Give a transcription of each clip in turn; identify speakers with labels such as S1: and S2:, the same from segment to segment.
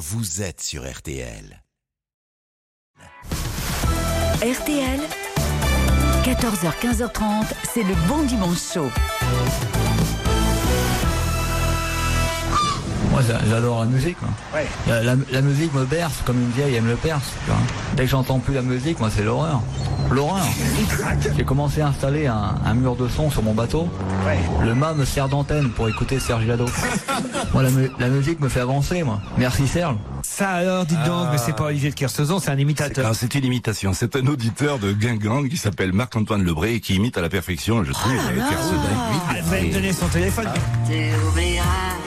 S1: vous êtes sur RTL.
S2: RTL, 14h-15h30, c'est le bon dimanche chaud.
S3: Moi, j'a- j'adore la musique. moi. La, la- la musique me berce comme une vieille aime le vois. Dès que j'entends plus la musique, moi, c'est l'horreur. L'horreur. J'ai commencé à installer un, un mur de son sur mon bateau. Le mât me sert d'antenne pour écouter Serge Lado. moi, la, mu- la musique me fait avancer, moi. Merci Serge.
S4: Ça alors, dites donc, mais c'est pas Olivier de Kersauzon, c'est un imitateur.
S5: Alors, C'est une imitation. C'est un auditeur de Guingamp qui s'appelle Marc-Antoine Lebré et qui imite à la perfection, je trouve, Kersozon.
S4: Ah, vous allez me donner son téléphone.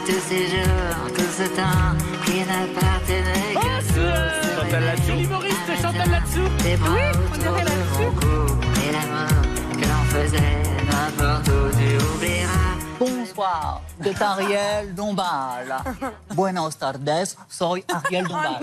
S6: Tous ces jours, tout ce temps qui n'appartenait qu'à toi. Chantal. L'humoriste autour de mon cou et l'amour que l'on faisait n'importe où. Tu oublieras.
S7: Bonsoir, c'est Ariel Dombal. Buenos tardes, soy Ariel Dombal.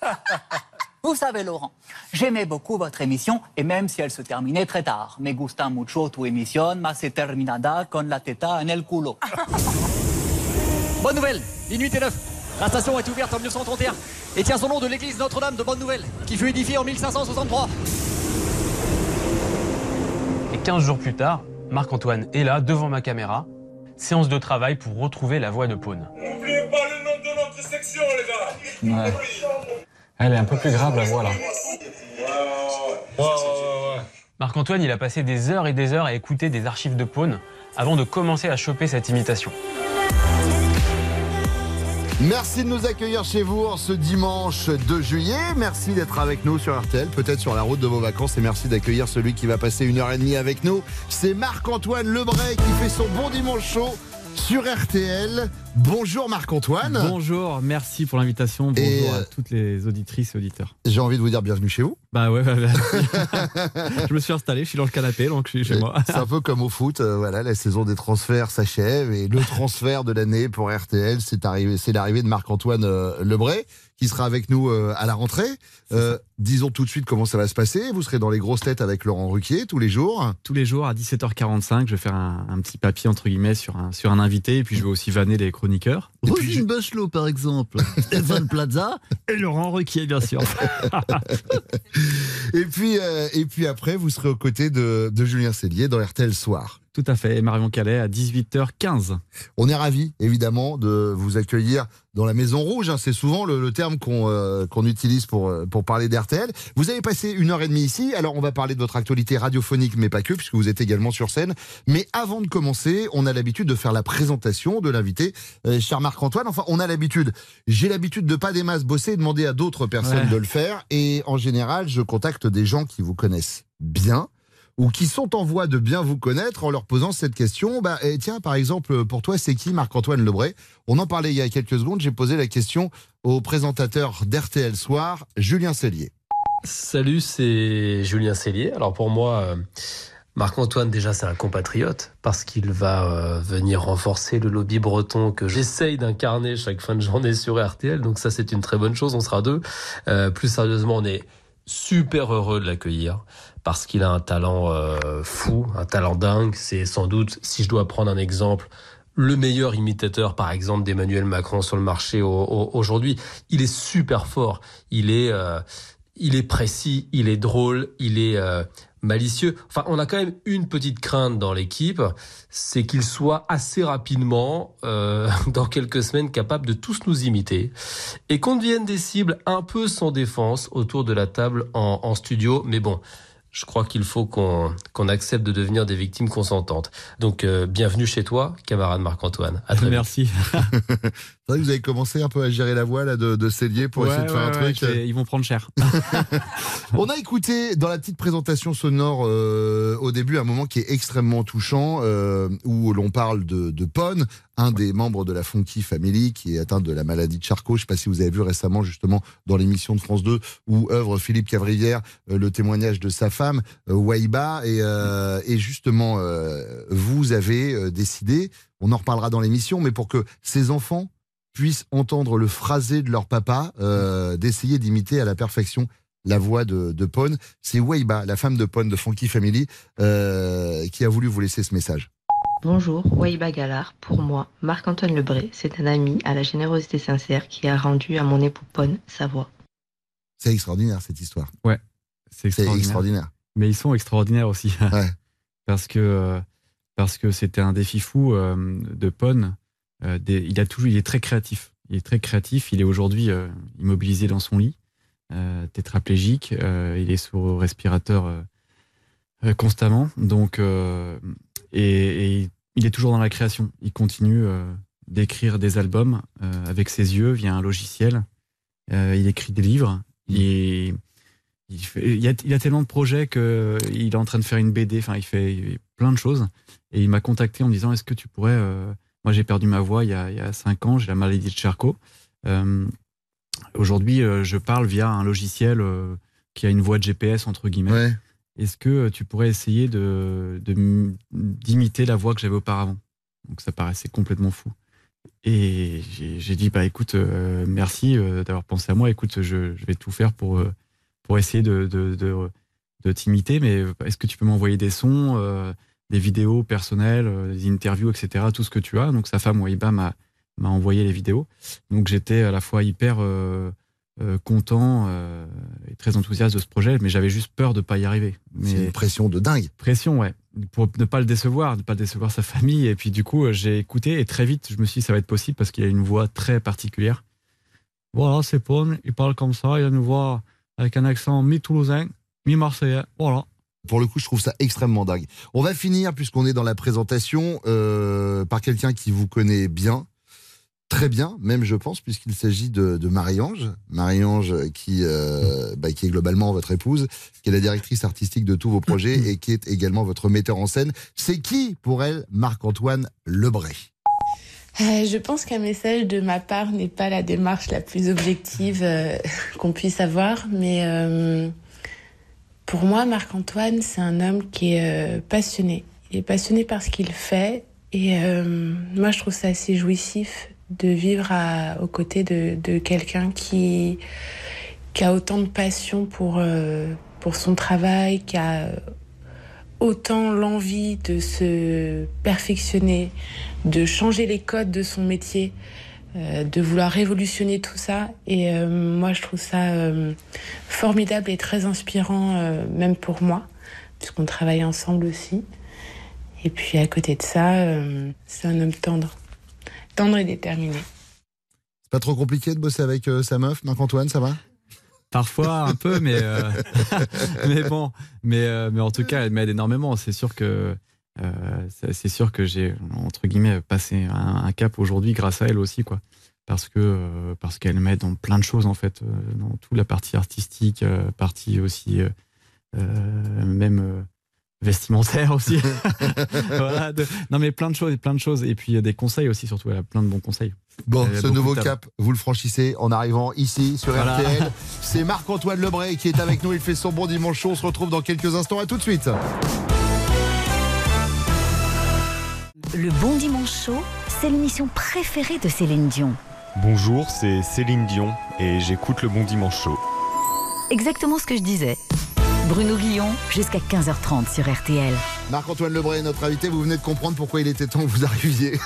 S7: Vous savez, Laurent, j'aimais beaucoup votre émission, et même si elle se terminait très tard. Me gusta mucho tu emisión, mas se terminada con la teta en el culo.
S8: Bonne nouvelle, minuit et neuf. La station est ouverte en 1931 et tient son nom de l'église Notre-Dame de Bonne Nouvelle, qui fut édifiée en 1563.
S9: Et 15 jours plus tard, Marc-Antoine est là, devant ma caméra. Séance de travail pour retrouver la voix de Pône.
S10: N'oubliez pas le nom de notre section, les gars.
S9: Elle est un peu plus grave la voix là. Marc-Antoine, il a passé des heures et des heures à écouter des archives de Pône avant de commencer à choper cette imitation.
S11: Merci de nous accueillir chez vous en ce dimanche 2 juillet. Merci d'être avec nous sur RTL, peut-être sur la route de vos vacances. Et merci d'accueillir celui qui va passer une heure et demie avec nous. C'est Marc-Antoine Lebray qui fait son bon dimanche chaud sur RTL. Bonjour Marc-Antoine.
S12: Bonjour, merci pour l'invitation. Bonjour
S11: Et,
S12: à
S11: euh,
S12: toutes les auditrices et auditeurs.
S11: J'ai envie de vous dire bienvenue chez vous.
S12: Bah ouais, bah, merci. je me suis installé, je suis dans le canapé, donc je suis chez moi.
S11: C'est un peu comme au foot, euh, voilà, la saison des transferts s'achève et le transfert de l'année pour RTL, c'est l'arrivée de Marc-Antoine euh, Lebray qui sera avec nous euh, à la rentrée. Euh, disons tout de suite comment ça va se passer. Vous serez dans les grosses têtes avec Laurent Ruquier tous les jours.
S12: Tous les jours à 17h45, je vais faire un, un petit papier entre guillemets sur un, sur un invité et puis je vais aussi vanner les chroniqueurs. Rosine Bachelot par exemple, Stéphane Plaza et Laurent Ruquier bien sûr.
S11: Et puis, euh, et puis après, vous serez aux côtés de, de Julien Cellier dans RTL Soir.
S12: Tout à fait, et Marion Calais à 18h15.
S11: On est ravis, évidemment, de vous accueillir dans la Maison Rouge. hein. C'est souvent le, le terme qu'on euh, qu'on utilise pour, euh, pour parler d'RTL. Vous avez passé une heure et demie ici. Alors, on va parler de votre actualité radiophonique, mais pas que, puisque vous êtes également sur scène. Mais avant de commencer, on a l'habitude de faire la présentation de l'invité, euh, cher Marc-Antoine. Enfin, on a l'habitude. J'ai l'habitude de pas des masses bosser et demander à d'autres personnes
S12: Ouais.
S11: de le faire. Et en général, je contacte des gens qui vous connaissent bien ou qui sont en voie de bien vous connaître en leur posant cette question. Bah, eh, tiens, par exemple, pour toi, c'est qui Marc-Antoine Lebray? On en parlait il y a quelques secondes. J'ai posé la question au présentateur d'RTL Soir, Julien Cellier.
S13: Salut, c'est Julien Cellier. Alors pour moi, euh, Marc-Antoine, déjà, c'est un compatriote parce qu'il va euh, venir renforcer le lobby breton que j'essaye d'incarner chaque fin de journée sur RTL. Donc ça, c'est une très bonne chose. On sera deux. Euh, plus sérieusement, on est super heureux de l'accueillir parce qu'il a un talent euh, fou, un talent dingue. C'est sans doute, si je dois prendre un exemple, le meilleur imitateur, par exemple, d'Emmanuel Macron sur le marché au- au- aujourd'hui. Il est super fort. Il est, euh, il est précis, il est drôle, il est euh, malicieux. Enfin, on a quand même une petite crainte dans l'équipe, c'est qu'il soit assez rapidement, euh, dans quelques semaines, capable de tous nous imiter et qu'on devienne des cibles un peu sans défense autour de la table en, en studio. Mais bon. Je crois qu'il faut qu'on accepte de devenir des victimes consentantes. Donc, euh, bienvenue chez toi, camarade Marc-Antoine.
S12: Merci.
S11: C'est vrai que vous avez commencé un peu à gérer la voix là, de, de Cellier pour essayer
S12: Ouais,
S11: de faire un
S12: ouais,
S11: truc.
S12: vais- ils vont prendre cher.
S11: On a écouté dans la petite présentation sonore euh, au début un moment qui est extrêmement touchant euh, où l'on parle de, de Pone, un des membres de la Funky Family qui est atteint de la maladie de Charcot. Je ne sais pas si vous avez vu récemment justement dans l'émission de France 2 où œuvre Philippe Cavrivière euh, le témoignage de sa femme euh, Waïba et, euh, justement euh, vous avez décidé, on en reparlera dans l'émission, mais pour que ces enfants puissent entendre le phrasé de leur papa, d'essayer d'imiter à la perfection la voix de, Pone. C'est Weiba, la femme de Pone de Funky Family, qui a voulu vous laisser ce message.
S14: Bonjour, Waïba Galard. Pour moi, Marc-Antoine Lebré, c'est un ami à la générosité sincère qui a rendu à mon époux Pone sa voix.
S11: C'est extraordinaire cette histoire.
S12: Ouais, c'est extraordinaire.
S11: extraordinaire.
S12: Mais ils sont extraordinaires aussi. parce que euh, parce que c'était un défi fou euh, de Pone. Euh, des- il a toujours, il est très créatif. Il est très créatif. Il est aujourd'hui euh, immobilisé dans son lit, euh, tétraplégique. euh, il est sous respirateur constamment. Donc euh, et, et il est toujours dans la création. Il continue euh, d'écrire des albums euh, avec ses yeux via un logiciel. Euh, il écrit des livres. Et il, fait- il a, il y a tellement de projets qu'il est en train de faire une BD. Enfin, il fait, il fait plein de choses. Et il m'a contacté en me disant Est-ce que tu pourrais. euh, moi, j'ai perdu ma voix il y a, il y a cinq ans. J'ai la maladie de Charcot. Euh, Aujourd'hui, euh, je parle via un logiciel euh, qui a une voix de GPS, entre guillemets. Est-ce que euh, tu pourrais essayer d'imiter la voix que j'avais auparavant? Donc, ça paraissait complètement fou. Et j'ai dit, bah écoute, euh, merci euh, d'avoir pensé à moi. Écoute, je, vais tout faire pour, essayer de, t'imiter, mais est-ce que tu peux m'envoyer des sons, des vidéos personnelles, des interviews, etc., tout ce que tu as? Donc sa femme, Waiba, m'a m'a envoyé les vidéos. Donc j'étais à la fois hyper euh, content euh, et très enthousiaste de ce projet, mais j'avais juste peur de pas y arriver.
S11: C'est une pression de dingue.
S12: pression, ouais, pour ne pas le décevoir, ne pas décevoir sa famille. Et puis du coup, euh, j'ai écouté et très vite, je me suis dit ça va être possible parce qu'il a une voix très particulière. Voilà, c'est Paul, il parle comme ça, il a une voix avec un accent mi-toulousain, mi-marseillais. Voilà.
S11: Pour le coup, je trouve ça extrêmement dingue. On va finir, puisqu'on est dans la présentation, euh, par quelqu'un qui vous connaît bien, très bien, même je pense, puisqu'il s'agit de, Marie-Ange. Marie-Ange qui, euh, bah, qui est globalement votre épouse, qui est la directrice artistique de tous vos projets et qui est également votre metteur en scène. C'est qui, pour elle, Marc-Antoine Lebray?
S15: Euh, je pense qu'un message de ma part n'est pas la démarche la plus objective euh, qu'on puisse avoir, mais pour moi, Marc-Antoine, c'est un homme qui est passionné. Il est passionné par ce qu'il fait, et moi, je trouve ça assez jouissif de vivre à- aux côtés de, de quelqu'un qui, qui a autant de passion pour, euh, pour son travail, qui a autant l'envie de se perfectionner, de changer les codes de son métier, euh, de vouloir révolutionner tout ça. Et euh, moi, je trouve ça formidable et très inspirant, même pour moi, puisqu'on travaille ensemble aussi. Et puis à côté de ça, c'est un homme tendre, tendre et déterminé.
S11: C'est pas trop compliqué de bosser avec euh, sa meuf, Marc-Antoine, ça va?
S12: Parfois un peu, mais, euh, mais bon, mais, euh, mais en tout cas, elle m'aide énormément. C'est sûr que euh, c'est sûr que j'ai entre guillemets passé un, un cap aujourd'hui grâce à elle aussi, quoi. Parce que euh, parce qu'elle m'aide dans plein de choses en fait, euh, dans toute la partie artistique, euh, partie aussi même euh, vestimentaire aussi. Voilà, de- non mais plein de choses, plein de choses, et puis euh, des conseils aussi surtout. Elle a plein de bons conseils.
S11: Bon,
S12: Elle a
S11: ce nouveau cap, vous le franchissez en arrivant ici sur
S12: Voilà.
S11: RTL. C'est Marc-Antoine Lebray qui est avec nous. Il fait son bon dimanche chaud. On se retrouve dans quelques instants. À tout de suite.
S2: Le Bon Dimanche Show, c'est l'émission préférée de Céline Dion.
S16: Bonjour, c'est Céline Dion et j'écoute le Bon Dimanche Show.
S2: Exactement ce que je disais. Bruno Guillon, jusqu'à 15h30 sur RTL.
S11: Marc-Antoine Lebray est notre invité. Vous venez de comprendre pourquoi il était temps que vous arriviez.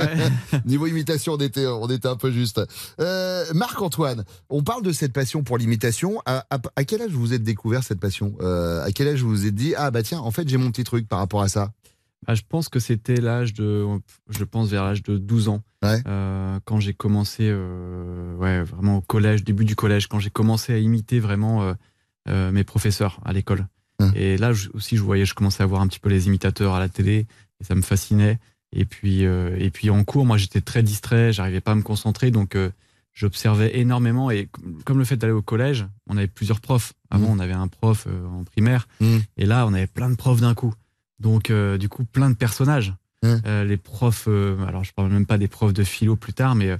S11: Niveau imitation, on était, on était un peu juste. Euh, Marc-Antoine, on parle de cette passion pour l'imitation. À, à- à quel âge vous vous êtes découvert cette passion? Euh, À quel âge vous vous êtes dit ah bah tiens en fait j'ai mon petit truc par rapport à ça?
S12: Ah, je pense que c'était l'âge de, je pense vers l'âge de 12 ans, Euh, quand j'ai commencé, euh, ouais, vraiment au collège, début du collège, quand j'ai commencé à imiter vraiment euh, mes professeurs à l'école. Et là je- aussi, je voyais, je commençais à voir un petit peu les imitateurs à la télé, et ça me fascinait. Et puis, euh, et puis en cours, moi, j'étais très distrait, j'arrivais pas à me concentrer, donc euh, j'observais énormément. Et com- comme le fait d'aller au collège, on avait plusieurs profs. Avant, on avait un prof euh, en primaire, et là, on avait plein de profs d'un coup. Donc, du coup, plein de personnages. Euh, les profs, alors je parle même pas des profs de philo plus tard, mais,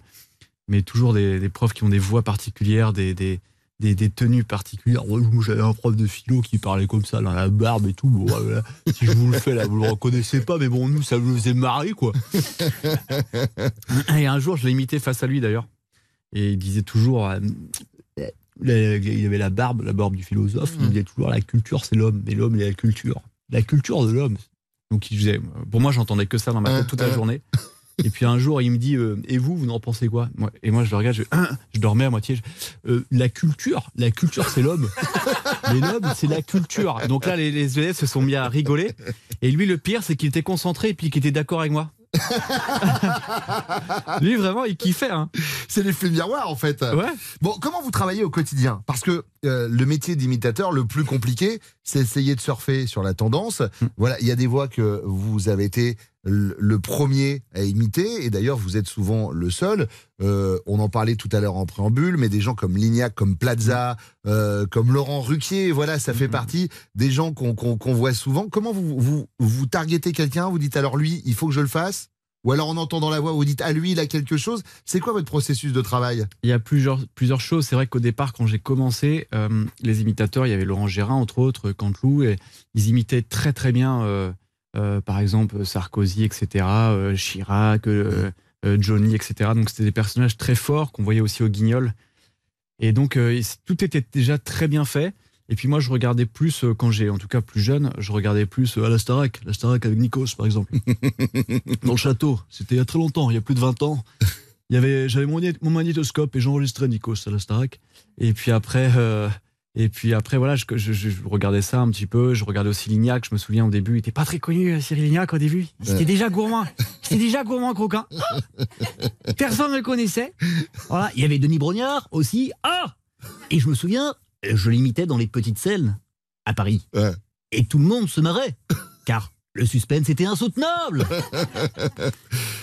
S12: mais toujours des, des profs qui ont des voix particulières, des, des, des, des tenues particulières. Ouais, j'avais un prof de philo qui parlait comme ça, dans la barbe et tout. Bon, voilà. si je vous le fais là, vous le reconnaissez pas, mais bon, nous, ça nous faisait marrer, quoi. et un jour, je l'ai imité face à lui d'ailleurs. Et il disait toujours. euh, il avait la barbe, la barbe du philosophe. Il disait toujours la culture, c'est l'homme. Mais l'homme, il a la culture. La culture de l'homme, Donc il disait, pour moi, j'entendais que ça dans ma tête toute la journée. Et puis un jour, il me dit, euh, et vous, vous en pensez quoi? Et moi, je le regarde, je, je dormais à moitié. je- euh, la culture, la culture, c'est l'homme. Mais l'homme, c'est la culture. Donc là, les, les élèves se sont mis à rigoler. Et lui, le pire, c'est qu'il était concentré et puis qu'il était d'accord avec moi. lui, vraiment, il kiffait. Hein.
S11: C'est l'effet miroir en fait.
S12: Ouais.
S11: Bon, comment vous travaillez au quotidien? Parce que euh, le métier d'imitateur, le plus compliqué, c'est essayer de surfer sur la tendance.
S12: Hmm.
S11: Voilà, il y a des voix que vous avez été le premier à imiter, et d'ailleurs vous êtes souvent le seul. Euh, on en parlait tout à l'heure en préambule, mais des gens comme Lignac, comme Plaza, euh, comme Laurent Ruquier, voilà, ça fait partie des gens qu'on voit souvent. Comment vous, vous, vous targetez quelqu'un Vous dites alors lui, il faut que je le fasse? Ou alors en entendant la voix, vous dites à lui, il a quelque chose. C'est quoi votre processus de travail?
S12: Il y a plusieurs, plusieurs choses. C'est vrai qu'au départ, quand j'ai commencé, euh, les imitateurs, il y avait Laurent Gérard, entre autres, Canteloup, et ils imitaient très très bien, euh, par exemple, Sarkozy, etc., euh, Chirac, euh, Johnny, etc. Donc c'était des personnages très forts qu'on voyait aussi au Guignol. Et donc tout était déjà très bien fait. Et puis moi, je regardais plus, quand j'ai, en tout cas plus jeune, je regardais plus à la Starac, la Starac avec Nikos, par exemple. Dans le château, c'était il y a très longtemps, il y a plus de 20 ans. Il y avait, j'avais mon, mon magnétoscope et j'enregistrais Nikos à la Starac. Et puis après, et puis après voilà, je, je- je regardais ça un petit peu. Je regardais aussi Lignac. Je me souviens au début, il était pas très connu, euh, Cyril Lignac au début. C'était déjà gourmand. C'était déjà gourmand croquin. Personne ne le connaissait. Voilà, il y avait Denis Brognard aussi. Ah Et je me souviens, je l'imitais dans les petites scènes à Paris. Et tout le monde se marrait, car le suspense était insoutenable.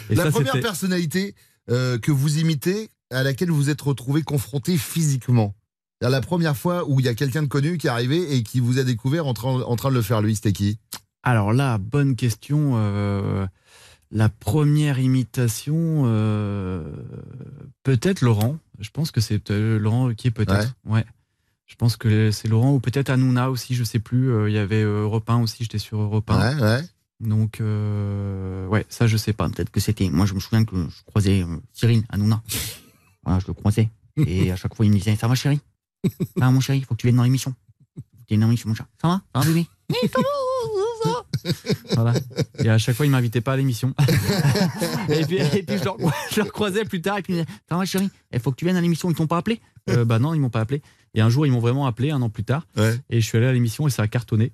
S12: Et
S11: la
S12: ça,
S11: première personnalité euh, que vous imitez, à laquelle vous êtes retrouvé confronté physiquement. La première fois où il y a quelqu'un de connu qui est arrivé et qui vous a découvert en train, en train de le faire lui, c'était qui?
S12: Alors là, bonne question. euh, la première imitation, euh, peut-être Laurent. Je pense que c'est euh, Laurent qui est peut-être. Ouais. Je pense que c'est Laurent ou peut-être Hanouna aussi, je sais plus. Il y avait Europe 1 aussi, j'étais sur Europe 1.
S11: Ouais, ouais.
S12: Donc, euh, ouais, ça je sais pas. Peut-être que c'était. Moi, je me souviens que je croisais euh, Cyril Hanouna. Voilà, je le croisais. Et à chaque fois, il me disait Ça va, chéri Va, mon chéri, il faut que tu viennes dans l'émission. Tu viennes dans l'émission, mon chat. Ça va? Ça va, bébé? Oui. Voilà. Et à chaque fois, il m'invitait pas à l'émission. et puis, et puis je, le, je le recroisais plus tard. Et puis, il me disait Ça va, chéri? Il faut que tu viennes à l'émission. Ils t'ont pas appelé? Euh, Bah non, ils m'ont pas appelé. Et un jour, ils m'ont vraiment appelé, un an plus tard. Et je suis allé à l'émission et ça a cartonné.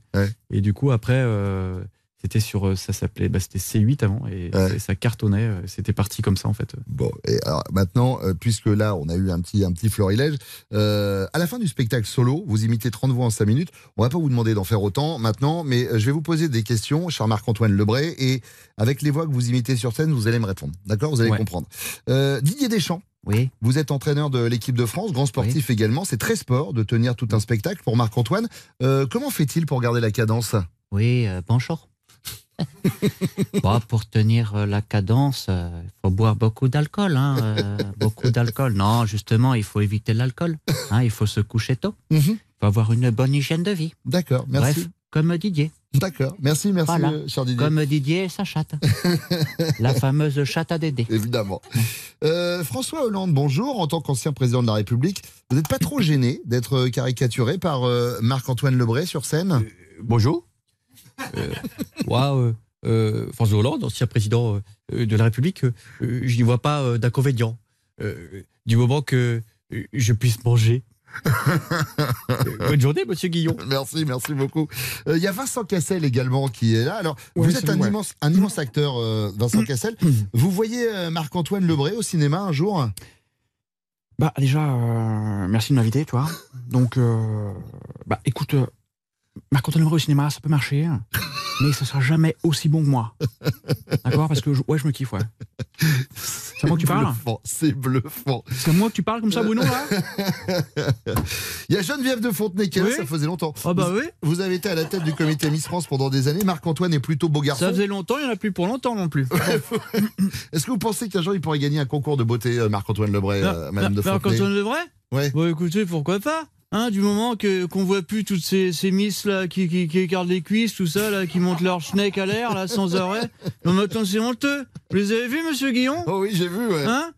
S12: Et du coup, après, euh, c'était sur. euh, Ça s'appelait. Bah, c'était C8 avant. Et, ça cartonnait. euh, C'était parti comme ça, en fait.
S11: Bon, et alors maintenant, euh, puisque là, on a eu un petit, un petit florilège, euh, à la fin du spectacle solo, vous imitez 30 voix en 5 minutes. On va pas vous demander d'en faire autant maintenant, mais je vais vous poser des questions, cher Marc-Antoine Lebray, et avec les voix que vous imitez sur scène, vous allez me répondre. D'accord? Vous allez
S12: Ouais.
S11: comprendre. Euh, Didier Deschamps.
S12: Oui.
S11: Vous êtes entraîneur de l'équipe de France, grand sportif également. C'est très sport de tenir tout un spectacle pour Marc-Antoine. Euh, comment fait-il pour garder la cadence?
S17: Oui, euh, bonjour. Bon, pour tenir euh, la cadence, il faut boire beaucoup d'alcool. Hein, euh, beaucoup d'alcool. Non, justement, il faut éviter l'alcool. Hein, il faut se coucher tôt. Il faut avoir une bonne hygiène de vie.
S11: D'accord, merci.
S17: Bref, comme Didier.
S11: D'accord, merci, merci,
S17: Voilà.
S11: euh, cher Didier.
S17: Comme Didier et sa chatte. la fameuse chatte à Dédé.
S11: Évidemment. Euh, François Hollande, bonjour. En tant qu'ancien président de la République, vous n'êtes pas trop gêné d'être caricaturé par euh, Marc-Antoine Lebray sur scène?
S18: Bonjour. Euh, moi, euh, euh, François Hollande, ancien président de la République, je n'y vois pas euh, d'inconvénient. Euh, du moment que je puisse manger. Bonne journée, monsieur Guillon.
S11: Merci, merci beaucoup. Euh, Il y a Vincent Cassel également qui est là. Alors,
S18: Ouais,
S11: vous êtes un,
S18: ouais.
S11: immense, un immense acteur, euh, Vincent Cassel. Vous voyez euh, Marc-Antoine Lebray au cinéma un jour?
S19: Bah déjà, euh, merci de m'inviter, tu vois. Donc, euh, bah écoute, Marc-Antoine Lebrun au cinéma, ça peut marcher, hein. mais ce sera jamais aussi bon que moi. D'accord? Parce que je, ouais, je me kiffe, ouais. C'est à moi que tu parles?
S11: C'est bluffant.
S19: C'est à moi que tu parles comme ça, Bruno, là?
S11: Il y a Geneviève de Fontenay qui là, ça faisait longtemps.
S19: Ah bah
S11: vous,
S19: oui.
S11: vous avez été à la tête du comité Miss France pendant des années. Marc-Antoine est plutôt beau garçon.
S19: Ça faisait longtemps, il n'y en a plus pour longtemps non plus.
S11: Est-ce que vous pensez qu'un jour il pourrait gagner un concours de beauté, euh, Marc-Antoine Lebray, euh, Madame de Fontenay?
S19: Marc-Antoine Lebray?
S11: Ouais.
S19: Bon, écoutez, pourquoi pas? Hein, du moment que qu'on voit plus toutes ces, ces miss là qui, qui, qui écartent les cuisses, tout ça là, qui montent leur schneck à l'air là sans arrêt. Non mais attends, c'est honteux. Vous les avez vus, Monsieur Guillon?
S11: Oh oui, j'ai vu. Ouais.
S19: Hein?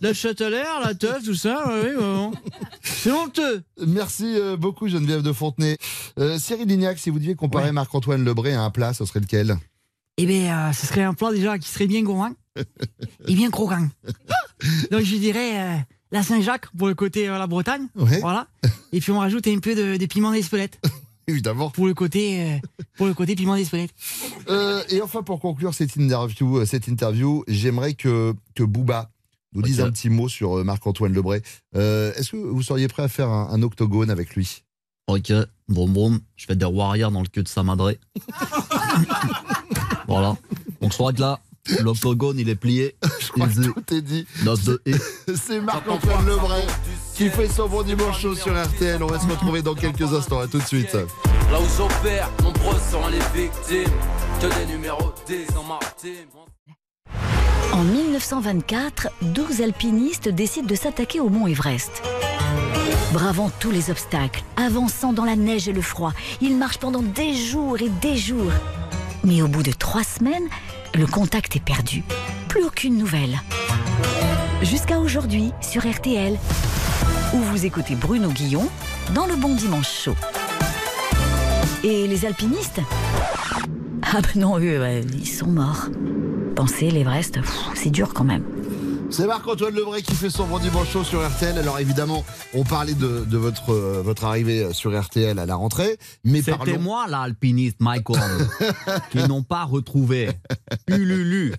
S19: La chatte à l'air, la teuf, tout ça. Ouais, ouais. C'est honteux.
S11: Merci euh, beaucoup Geneviève de Fontenay. Euh, Cyril Lignac, si vous deviez comparer Marc-Antoine Lebray à un plat, ce serait lequel?
S19: Eh bien, euh, ce serait un plat déjà qui serait bien gourmand et bien croquant. Donc, je dirais euh, la Saint-Jacques pour le côté euh, la Bretagne. Voilà. Et puis, on rajoute un peu de, de piment d'Espelette.
S11: Évidemment.
S19: Pour le côté, euh, pour le côté piment d'Espelette.
S11: Euh, et enfin, pour conclure cette interview, euh, cette interview j'aimerais que, que Booba nous dise un petit mot sur Marc-Antoine Lebray. Euh, Est-ce que vous seriez prêt à faire un, un octogone avec lui?
S17: Ok, bon bon, je fais des warriors dans le cul de sa madré. voilà. Donc que là, l'octogone il est plié.
S11: Je crois que tout est dit. C'est Marc-Antoine Lebray qui fait son bon dimanche chaud sur RTL. On va se retrouver dans quelques instants. À tout de suite.
S20: Là où j'opère, nombreux sont les victimes. Que des numéros 10 dans ma team.
S2: En 1924, 12 alpinistes décident de s'attaquer au mont Everest. Bravant tous les obstacles, avançant dans la neige et le froid, ils marchent pendant des jours et des jours. Mais au bout de trois semaines, le contact est perdu. Plus aucune nouvelle. Jusqu'à aujourd'hui sur RTL, où vous écoutez Bruno Guillon dans le Bon Dimanche Chaud. Et les alpinistes? Ah ben non, eux, ouais, ils sont morts. Penser l'Everest, c'est dur quand même.
S11: C'est Marc-Antoine Lebray qui fait son bon dimanche chaud sur RTL. Alors évidemment, on parlait de, de votre, euh, votre arrivée sur RTL à la rentrée. Mais
S17: C'était
S11: parlons...
S17: moi l'alpiniste Michael qui n'ont pas retrouvé. Ululu.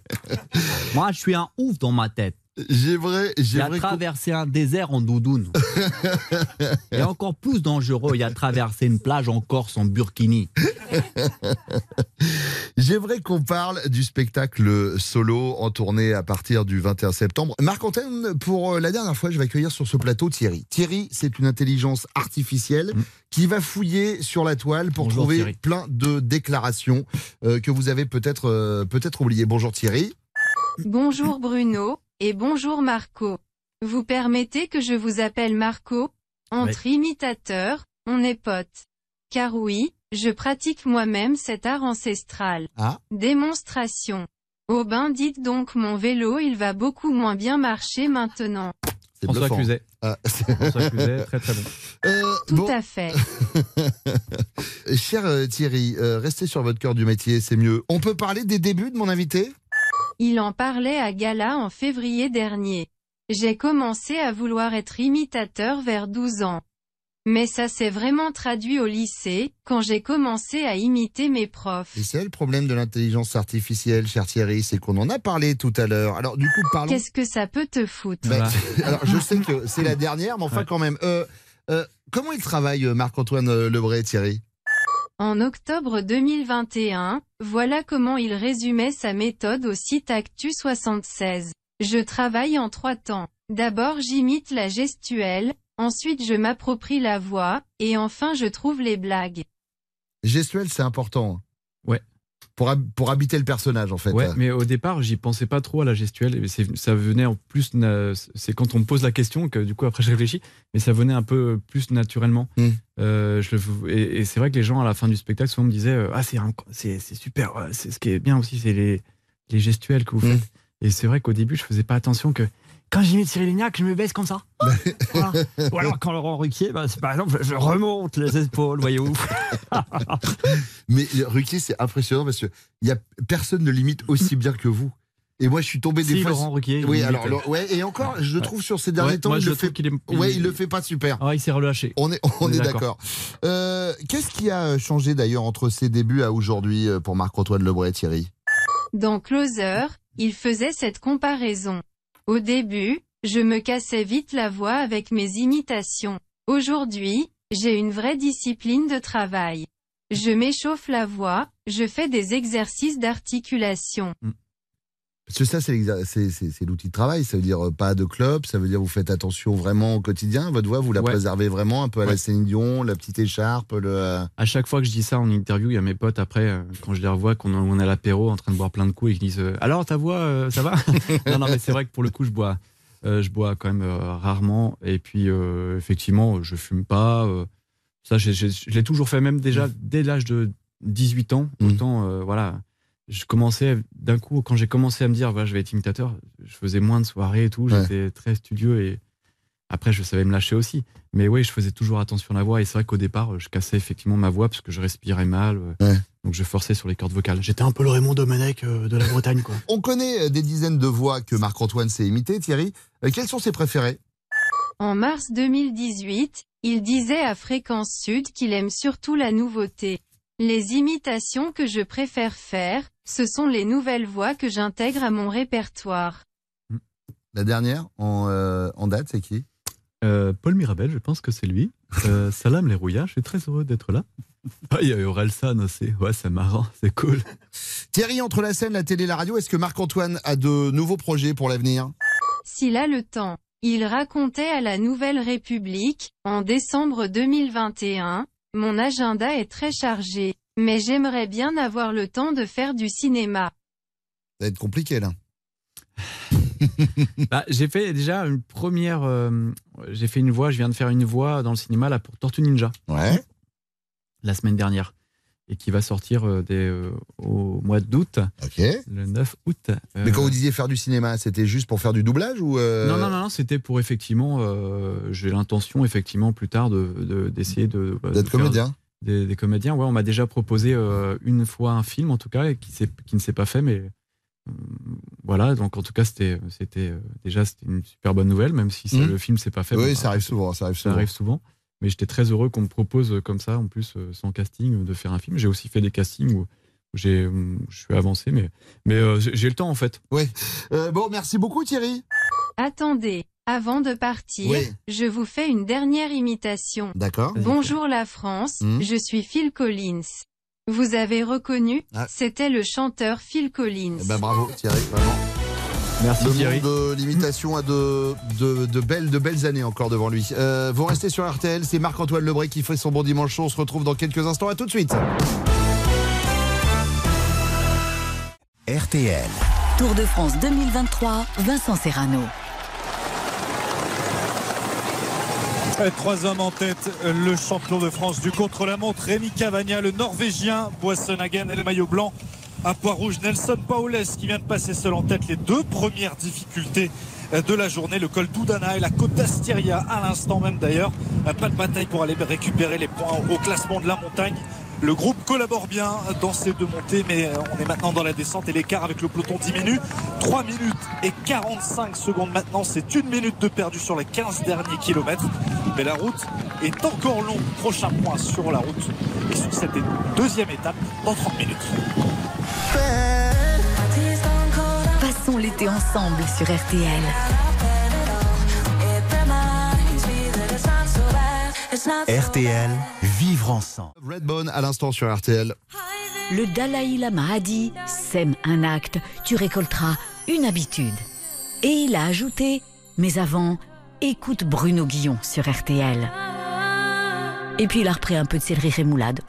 S17: Moi je suis un ouf dans ma tête.
S11: J'aimerais,
S17: Il a traversé un désert en doudoune. Et encore plus dangereux, il a traversé une plage en Corse en burkini.
S11: J'aimerais qu'on parle du spectacle solo en tournée à partir du 21 septembre. Marc-Antoine, pour euh, la dernière fois, je vais accueillir sur ce plateau Thierry. Thierry, c'est une intelligence artificielle qui va fouiller sur la toile pour
S17: Bonjour,
S11: trouver
S17: Thierry.
S11: plein de déclarations euh, que vous avez peut-être euh, peut-être oubliées. Bonjour Thierry.
S21: Bonjour Bruno, et bonjour Marco. Vous permettez que je vous appelle Marco? Entre imitateurs, on est potes. Car oui, je pratique moi-même cet art ancestral.
S11: Ah.
S21: Démonstration. Aubin dites donc mon vélo il va beaucoup moins bien marcher maintenant.
S11: C'est
S12: François. Cluzet.
S11: Ah.
S12: François Cluzet, très très bon.
S11: Euh,
S21: Tout
S11: bon.
S21: à fait.
S11: Cher euh, Thierry, euh, restez sur votre cœur du métier, c'est mieux. On peut parler des débuts de mon invité?
S21: Il en parlait à Gala en février dernier. J'ai commencé à vouloir être imitateur vers 12 ans. Mais ça s'est vraiment traduit au lycée, quand j'ai commencé à imiter mes profs.
S11: Et c'est le problème de l'intelligence artificielle, cher Thierry, c'est qu'on en a parlé tout à l'heure. Alors du coup, parlons.
S21: Qu'est-ce que ça peut te foutre?
S11: Ben, alors je sais que c'est la dernière, mais enfin quand même. Euh, euh, comment il travaille, euh, Marc-Antoine Lebray, Thierry?
S21: En octobre 2021, voilà comment il résumait sa méthode au site Actu76. Je travaille en trois temps. D'abord j'imite la gestuelle, ensuite je m'approprie la voix, et enfin je trouve les blagues.
S11: Gestuel, c'est important.
S12: Ouais.
S11: Pour, pour habiter le personnage, en fait.
S12: Ouais, mais au départ, j'y pensais pas trop à la gestuelle. Ça venait en plus, c'est quand on me pose la question que du coup après je réfléchis, mais ça venait un peu plus naturellement.
S11: Hmm.
S12: Euh, je et et c'est vrai que les gens à la fin du spectacle souvent me disaient euh, ah c'est super, euh, c'est ce qui est bien aussi c'est les les gestuels que vous
S11: Hmm.
S12: faites. Et c'est vrai qu'au début je faisais pas attention que
S19: Quand j'imite Cyril Lignac, je me baisse comme ça. Voilà. Ou alors quand Laurent Ruquier, bah, par exemple, je remonte les épaules, voyez-vous.
S11: Mais euh, Ruquier, c'est impressionnant parce que y a, personne ne l'imite aussi bien que vous. Et moi, je suis tombé des
S12: Si,
S11: fois.
S12: Laurent Ruquier,
S11: Oui, alors, ouais, et encore, je trouve sur ces derniers
S12: Ouais,
S11: temps,
S12: moi,
S11: il
S12: je
S11: le
S12: trouve
S11: fait.
S12: qu'il est-
S11: ouais,
S12: il-
S11: il le fait pas super.
S12: ah, il s'est relâché.
S11: On est, on est d'accord. Euh, Qu'est-ce qui a changé d'ailleurs entre ses débuts à aujourd'hui euh, pour Marc-Antoine Lebray, Thierry?
S21: Dans Closer, il faisait cette comparaison. Au début, je me cassais vite la voix avec mes imitations. Aujourd'hui, j'ai une vraie discipline de travail. Je m'échauffe la voix, je fais des exercices d'articulation.
S11: Parce que ça, c'est l'outil de travail. Ça veut dire euh, pas de club, ça veut dire vous faites attention vraiment au quotidien. Votre voix, vous la
S12: Ouais.
S11: préservez vraiment un peu à la. Céline Dion, la petite écharpe, le. euh,
S12: À chaque fois que je dis ça en interview, il y a mes potes après, euh, quand je les revois, qu'on on est à l'apéro en train de boire plein de coups et qu'ils disent Alors ta voix, ça va? Non, non, mais c'est vrai que pour le coup, je bois, euh, je bois quand même euh, rarement. Et puis, euh, effectivement, je fume pas. ça, je l'ai toujours fait, même déjà dès l'âge de 18 ans. Autant, euh, voilà. Je commençais d'un coup, quand j'ai commencé à me dire, voilà, je vais être imitateur, je faisais moins de soirées et tout.
S11: Ouais.
S12: J'étais très studieux et après, je savais me lâcher aussi. Mais oui, je faisais toujours attention à la voix. Et c'est vrai qu'au départ, je cassais effectivement ma voix parce que je respirais mal.
S11: Ouais.
S12: Donc je forçais sur les cordes vocales. J'étais un peu le Raymond Domenech euh, de la Bretagne, quoi.
S11: On connaît euh, des dizaines de voix que Marc-Antoine s'est imité, Thierry. Euh, quelles sont ses préférées?
S21: En mars 2018, il disait à Fréquence Sud qu'il aime surtout la nouveauté. Les imitations que je préfère faire, ce sont les nouvelles voix que j'intègre à mon répertoire.
S11: La dernière en, euh, en date, c'est qui?
S12: Euh, Paul Mirabel, je pense que c'est lui. Euh, Salam les rouillards, je suis très heureux d'être là. Ah, il y a Orelsan aussi. Ouais, c'est marrant, c'est cool.
S11: Thierry, entre la scène, la télé, la radio, est-ce que Marc-Antoine a de nouveaux projets pour l'avenir?
S21: S'il a le temps. Il racontait à la Nouvelle République, en décembre 2021, mon agenda est très chargé, mais j'aimerais bien avoir le temps de faire du cinéma.
S11: Ça va être compliqué, là.
S12: Bah, j'ai fait déjà une première. euh, j'ai fait une voix, je viens de faire une voix dans le cinéma là pour Tortue Ninja.
S11: Ouais.
S12: La semaine dernière. Et qui va sortir euh, des, euh, au mois d'août. Le 9 août.
S11: Mais quand vous disiez faire du cinéma, c'était juste pour faire du doublage ou euh,
S12: Non, non, non, non, c'était pour effectivement. euh, j'ai l'intention, effectivement, plus tard, de- de- d'essayer de. bah,
S11: D'être
S12: de
S11: comédien
S12: des, des comédiens. Ouais, on m'a déjà proposé euh, une fois un film, en tout cas, et qui, ne s'est pas fait, mais. euh, voilà, donc en tout cas, c'était c'était, euh, déjà c'était une super bonne nouvelle, même si
S11: Mhm.
S12: le film s'est pas fait.
S11: Oui,
S12: Bon,
S11: ça
S12: bah,
S11: arrive souvent, ça arrive
S12: ça
S11: souvent.
S12: arrive souvent. Mais j'étais très heureux qu'on me propose euh, comme ça, en plus, euh, sans casting, euh, de faire un film. J'ai aussi fait des castings où, j'ai, je suis avancé, mais, mais euh, j'ai le temps en fait.
S11: Oui. Euh, bon, merci beaucoup Thierry.
S21: Attendez, avant de partir,
S11: Oui.
S21: je vous fais une dernière imitation.
S11: D'accord.
S21: Bonjour la France,
S11: Hmm.
S21: je suis Phil Collins. Vous avez reconnu
S11: Ah.
S21: C'était le chanteur Phil Collins.
S11: Eh ben, bravo Thierry, vraiment.
S12: Merci
S11: le
S12: Thierry.
S11: monde de l'imitation a de, de, de belles, de belles années encore devant lui. Euh, vous restez sur RTL, c'est Marc-Antoine Lebré qui fait son bon dimanche chaud. On se retrouve dans quelques instants. À tout de suite.
S22: RTL.
S2: Tour de France 2023, Vincent Serrano.
S23: Trois hommes en tête, le champion de France du contre-la-montre, Rémi Cavagna, le Norvégien, Boissonhagen et le maillot blanc à Poids-Rouge, Nelson Paules qui vient de passer seul en tête les deux premières difficultés euh, de la journée, le col d'Oudana et la côte d'Astiria à l'instant même d'ailleurs. Euh, Pas de bataille pour aller récupérer les points au classement de la montagne. Le groupe collabore bien dans ces deux montées, mais euh, on est maintenant dans la descente et l'écart avec le peloton diminue. 3 minutes et 45 secondes maintenant, c'est une minute de perdu sur les 15 derniers kilomètres. Mais la route est encore longue. Prochain point sur la route et sur cette deuxième étape dans 30 minutes.
S2: Passons l'été ensemble sur RTL.
S22: RTL, vivre ensemble.
S11: Redbone à l'instant sur RTL.
S2: Le Dalai Lama a dit Sème un acte, tu récolteras une habitude. Et il a ajouté Mais avant, écoute Bruno Guillon sur RTL. Et puis il a repris un peu de céleri rémoulade.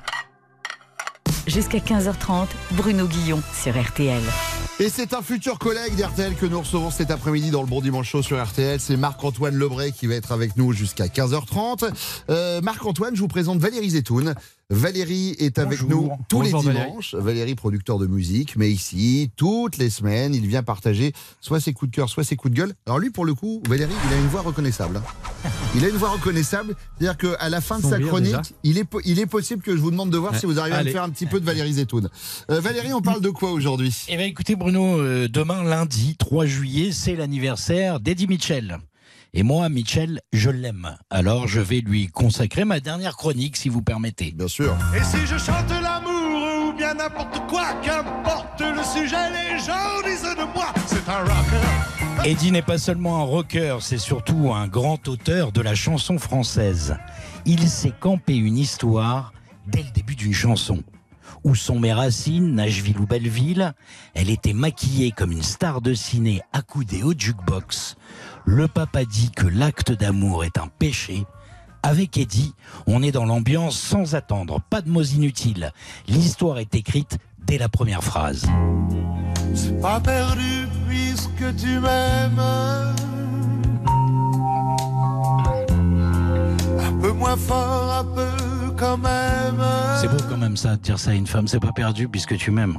S2: Jusqu'à 15h30, Bruno Guillon sur RTL.
S11: Et c'est un futur collègue d'RTL que nous recevons cet après-midi dans le Bon Dimanche Show sur RTL. C'est Marc-Antoine Lebray qui va être avec nous jusqu'à 15h30. Euh, Marc-Antoine, je vous présente Valérie Zetoun. Valérie est avec
S23: Bonjour.
S11: nous tous
S23: Bonjour,
S11: les dimanches. Valérie. producteur de musique, mais ici, toutes les semaines, il vient partager soit ses coups de cœur, soit ses coups de gueule. Alors lui, pour le coup, Valérie, il a une voix reconnaissable. Il a une voix reconnaissable. C'est-à-dire qu'à la fin de sa chronique,
S12: déjà.
S11: il est, po- il est possible que je vous demande de voir
S24: Ouais.
S11: si vous arrivez à me faire un petit peu de Valérie Zetoun. Euh, Valérie, on parle de quoi aujourd'hui?
S24: Eh bien, écoutez, Bruno, euh, demain, lundi, 3 juillet, c'est l'anniversaire d'Eddie Mitchell. Et moi, Mitchell, je l'aime. Alors, je vais lui consacrer ma dernière chronique, si vous permettez.
S11: Bien sûr.
S10: Et si je chante l'amour ou bien n'importe quoi, qu'importe le sujet, les gens disent de moi, c'est un rocker.
S24: Eddie n'est pas seulement un rocker, c'est surtout un grand auteur de la chanson française. Il s'est campé une histoire dès le début d'une chanson. Où sont mes racines, Nashville ou Belleville? Elle était maquillée comme une star de ciné accoudée au jukebox. Le papa dit que l'acte d'amour est un péché. Avec Eddie, on est dans l'ambiance sans attendre, pas de mots inutiles. L'histoire est écrite dès la première phrase.
S10: Pas perdu puisque tu m'aimes. Un peu moins fort, un peu quand même.
S24: C'est beau quand même ça, de dire ça à une femme, c'est pas perdu puisque tu m'aimes.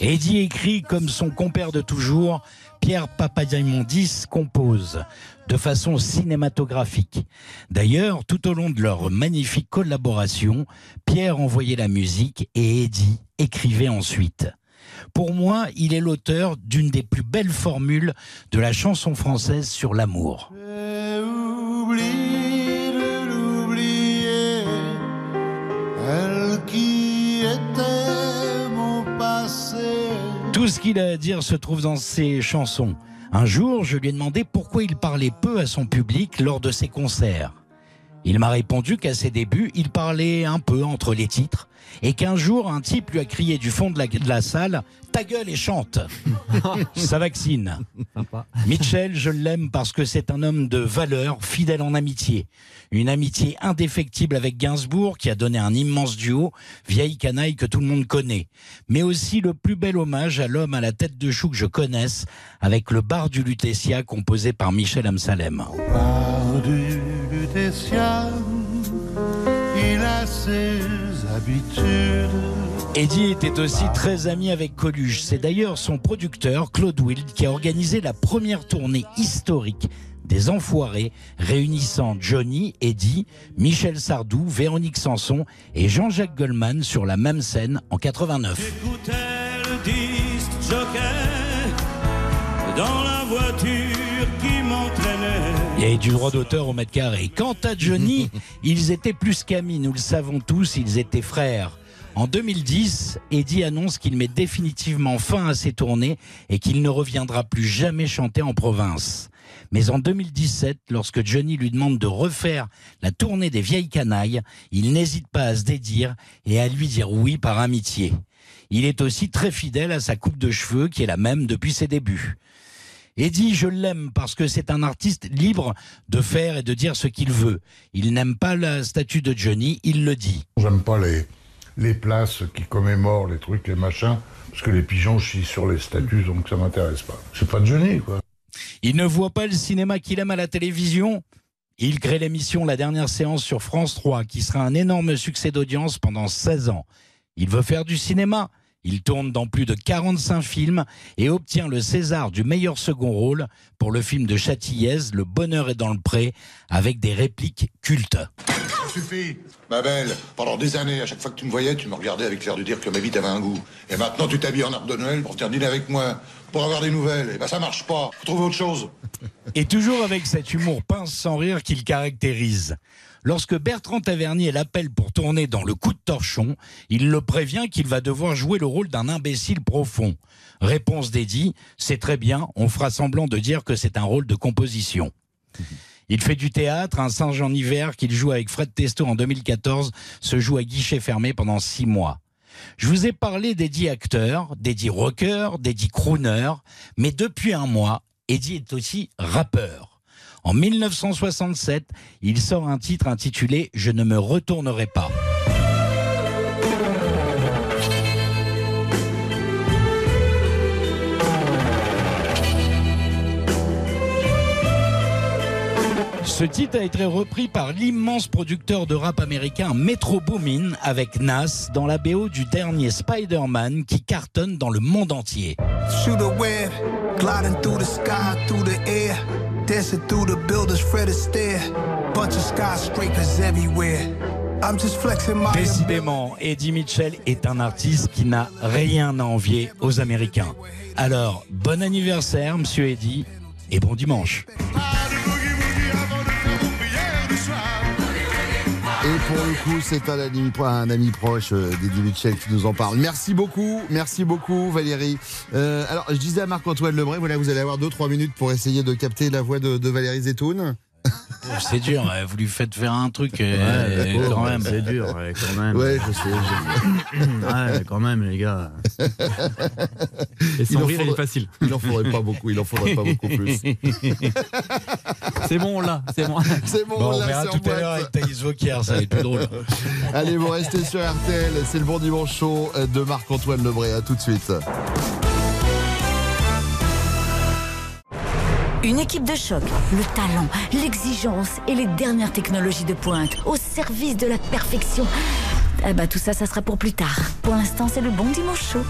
S24: Eddie écrit comme son compère de toujours, Pierre Papadiamondis compose de façon cinématographique. D'ailleurs, tout au long de leur magnifique collaboration, Pierre envoyait la musique et Eddie écrivait ensuite. Pour moi, il est l'auteur d'une des plus belles formules de la chanson française sur l'amour. Tout ce qu'il a à dire se trouve dans ses chansons. Un jour, je lui ai demandé pourquoi il parlait peu à son public lors de ses concerts. Il m'a répondu qu'à ses débuts, il parlait un peu entre les titres et qu'un jour, un type lui a crié du fond de la, de la salle Ta gueule et chante Ça vaccine. Mitchell, je l'aime parce que c'est un homme de valeur, fidèle en amitié. Une amitié indéfectible avec Gainsbourg qui a donné un immense duo, vieille canaille que tout le monde connaît. Mais aussi le plus bel hommage à l'homme à la tête de chou que je connaisse, avec le bar du Lutetia composé par Michel Amsalem.
S10: Du Il a ses habitudes.
S24: Eddie était aussi très ami avec Coluche. C'est d'ailleurs son producteur, Claude Wild, qui a organisé la première tournée historique des Enfoirés, réunissant Johnny, Eddie, Michel Sardou, Véronique Sanson et Jean-Jacques Goldman sur la même scène en 89.
S10: J'écoutais le disque jockey dans la voiture qui
S24: avait du droit d'auteur au mètre carré. Quant à Johnny, ils étaient plus qu'amis, nous le savons tous, ils étaient frères. En 2010, Eddie annonce qu'il met définitivement fin à ses tournées et qu'il ne reviendra plus jamais chanter en province. Mais en 2017, lorsque Johnny lui demande de refaire la tournée des vieilles canailles, il n'hésite pas à se dédire et à lui dire oui par amitié. Il est aussi très fidèle à sa coupe de cheveux qui est la même depuis ses débuts. Eddie, je l'aime parce que c'est un artiste libre de faire et de dire ce qu'il veut. Il n'aime pas la statue de Johnny, il le dit.
S25: J'aime pas les, les places qui commémorent les trucs, les machins, parce que les pigeons chient sur les statues, donc ça m'intéresse pas. C'est pas Johnny, quoi.
S24: Il ne voit pas le cinéma qu'il aime à la télévision. Il crée l'émission La dernière séance sur France 3, qui sera un énorme succès d'audience pendant 16 ans. Il veut faire du cinéma. Il tourne dans plus de 45 films et obtient le César du meilleur second rôle pour le film de Châtillaise, Le bonheur est dans le pré, avec des répliques cultes.
S25: Ça suffit, ma belle? Pendant des années, à chaque fois que tu me voyais, tu me regardais avec l'air de dire que ma vie t'avait un goût. Et maintenant, tu t'habilles en arbre de Noël pour venir dîner avec moi, pour avoir des nouvelles. Et ben, ça marche pas. Faut trouver autre chose.
S24: Et toujours avec cet humour pince sans rire qu'il caractérise. Lorsque Bertrand Tavernier l'appelle pour tourner dans Le coup de torchon, il le prévient qu'il va devoir jouer le rôle d'un imbécile profond. Réponse d'Eddie, c'est très bien, on fera semblant de dire que c'est un rôle de composition. Il fait du théâtre, un singe en hiver qu'il joue avec Fred Testo en 2014 se joue à guichet fermé pendant six mois. Je vous ai parlé d'Eddie acteur, d'Eddie rocker, d'Eddie crooner, mais depuis un mois, Eddie est aussi rappeur. En 1967, il sort un titre intitulé Je ne me retournerai pas. Ce titre a été repris par l'immense producteur de rap américain Metro Boomin avec Nas dans la BO du dernier Spider-Man qui cartonne dans le monde entier.
S26: Dancing through the buildings, Fred Astaire, bunch of skyscrapers everywhere. I'm just flexing my.
S24: Décidément, Eddie Mitchell est un artiste qui n'a rien à envier aux Américains. Alors, bon anniversaire, monsieur Eddie, et bon dimanche.
S11: Et pour le coup, c'est un ami, un ami proche euh, d'Eddie Mitchell qui nous en parle. Merci beaucoup, merci beaucoup Valérie. Euh, alors, je disais à Marc-Antoine Lebray, voilà, vous allez avoir 2-3 minutes pour essayer de capter la voix de, de Valérie Zetoun.
S24: C'est dur, euh, vous lui faites faire un truc euh,
S12: Ouais,
S24: quand même.
S12: C'est dur, ouais, quand même.
S11: Ouais, je sais. je sais.
S12: Ouais, quand même, les gars. Et
S11: Il
S12: sans
S11: en
S12: rire, il est
S11: faudrait-
S12: facile.
S11: Il en faudrait pas beaucoup, il en faudrait pas beaucoup plus.
S12: C'est bon, là, c'est bon.
S11: C'est bon,
S24: Bon, on
S11: là,
S24: verra
S11: c'est en
S24: tout à l'heure avec Thaïs Vauquier, ça va être plus drôle.
S11: Allez, vous restez sur RTL, c'est le bon dimanche chaud de Marc-Antoine Lebray. À tout de suite.
S2: Une équipe de choc, le talent, l'exigence et les dernières technologies de pointe au service de la perfection. Eh ben, tout ça, ça sera pour plus tard. Pour l'instant, c'est le bon dimanche chaud.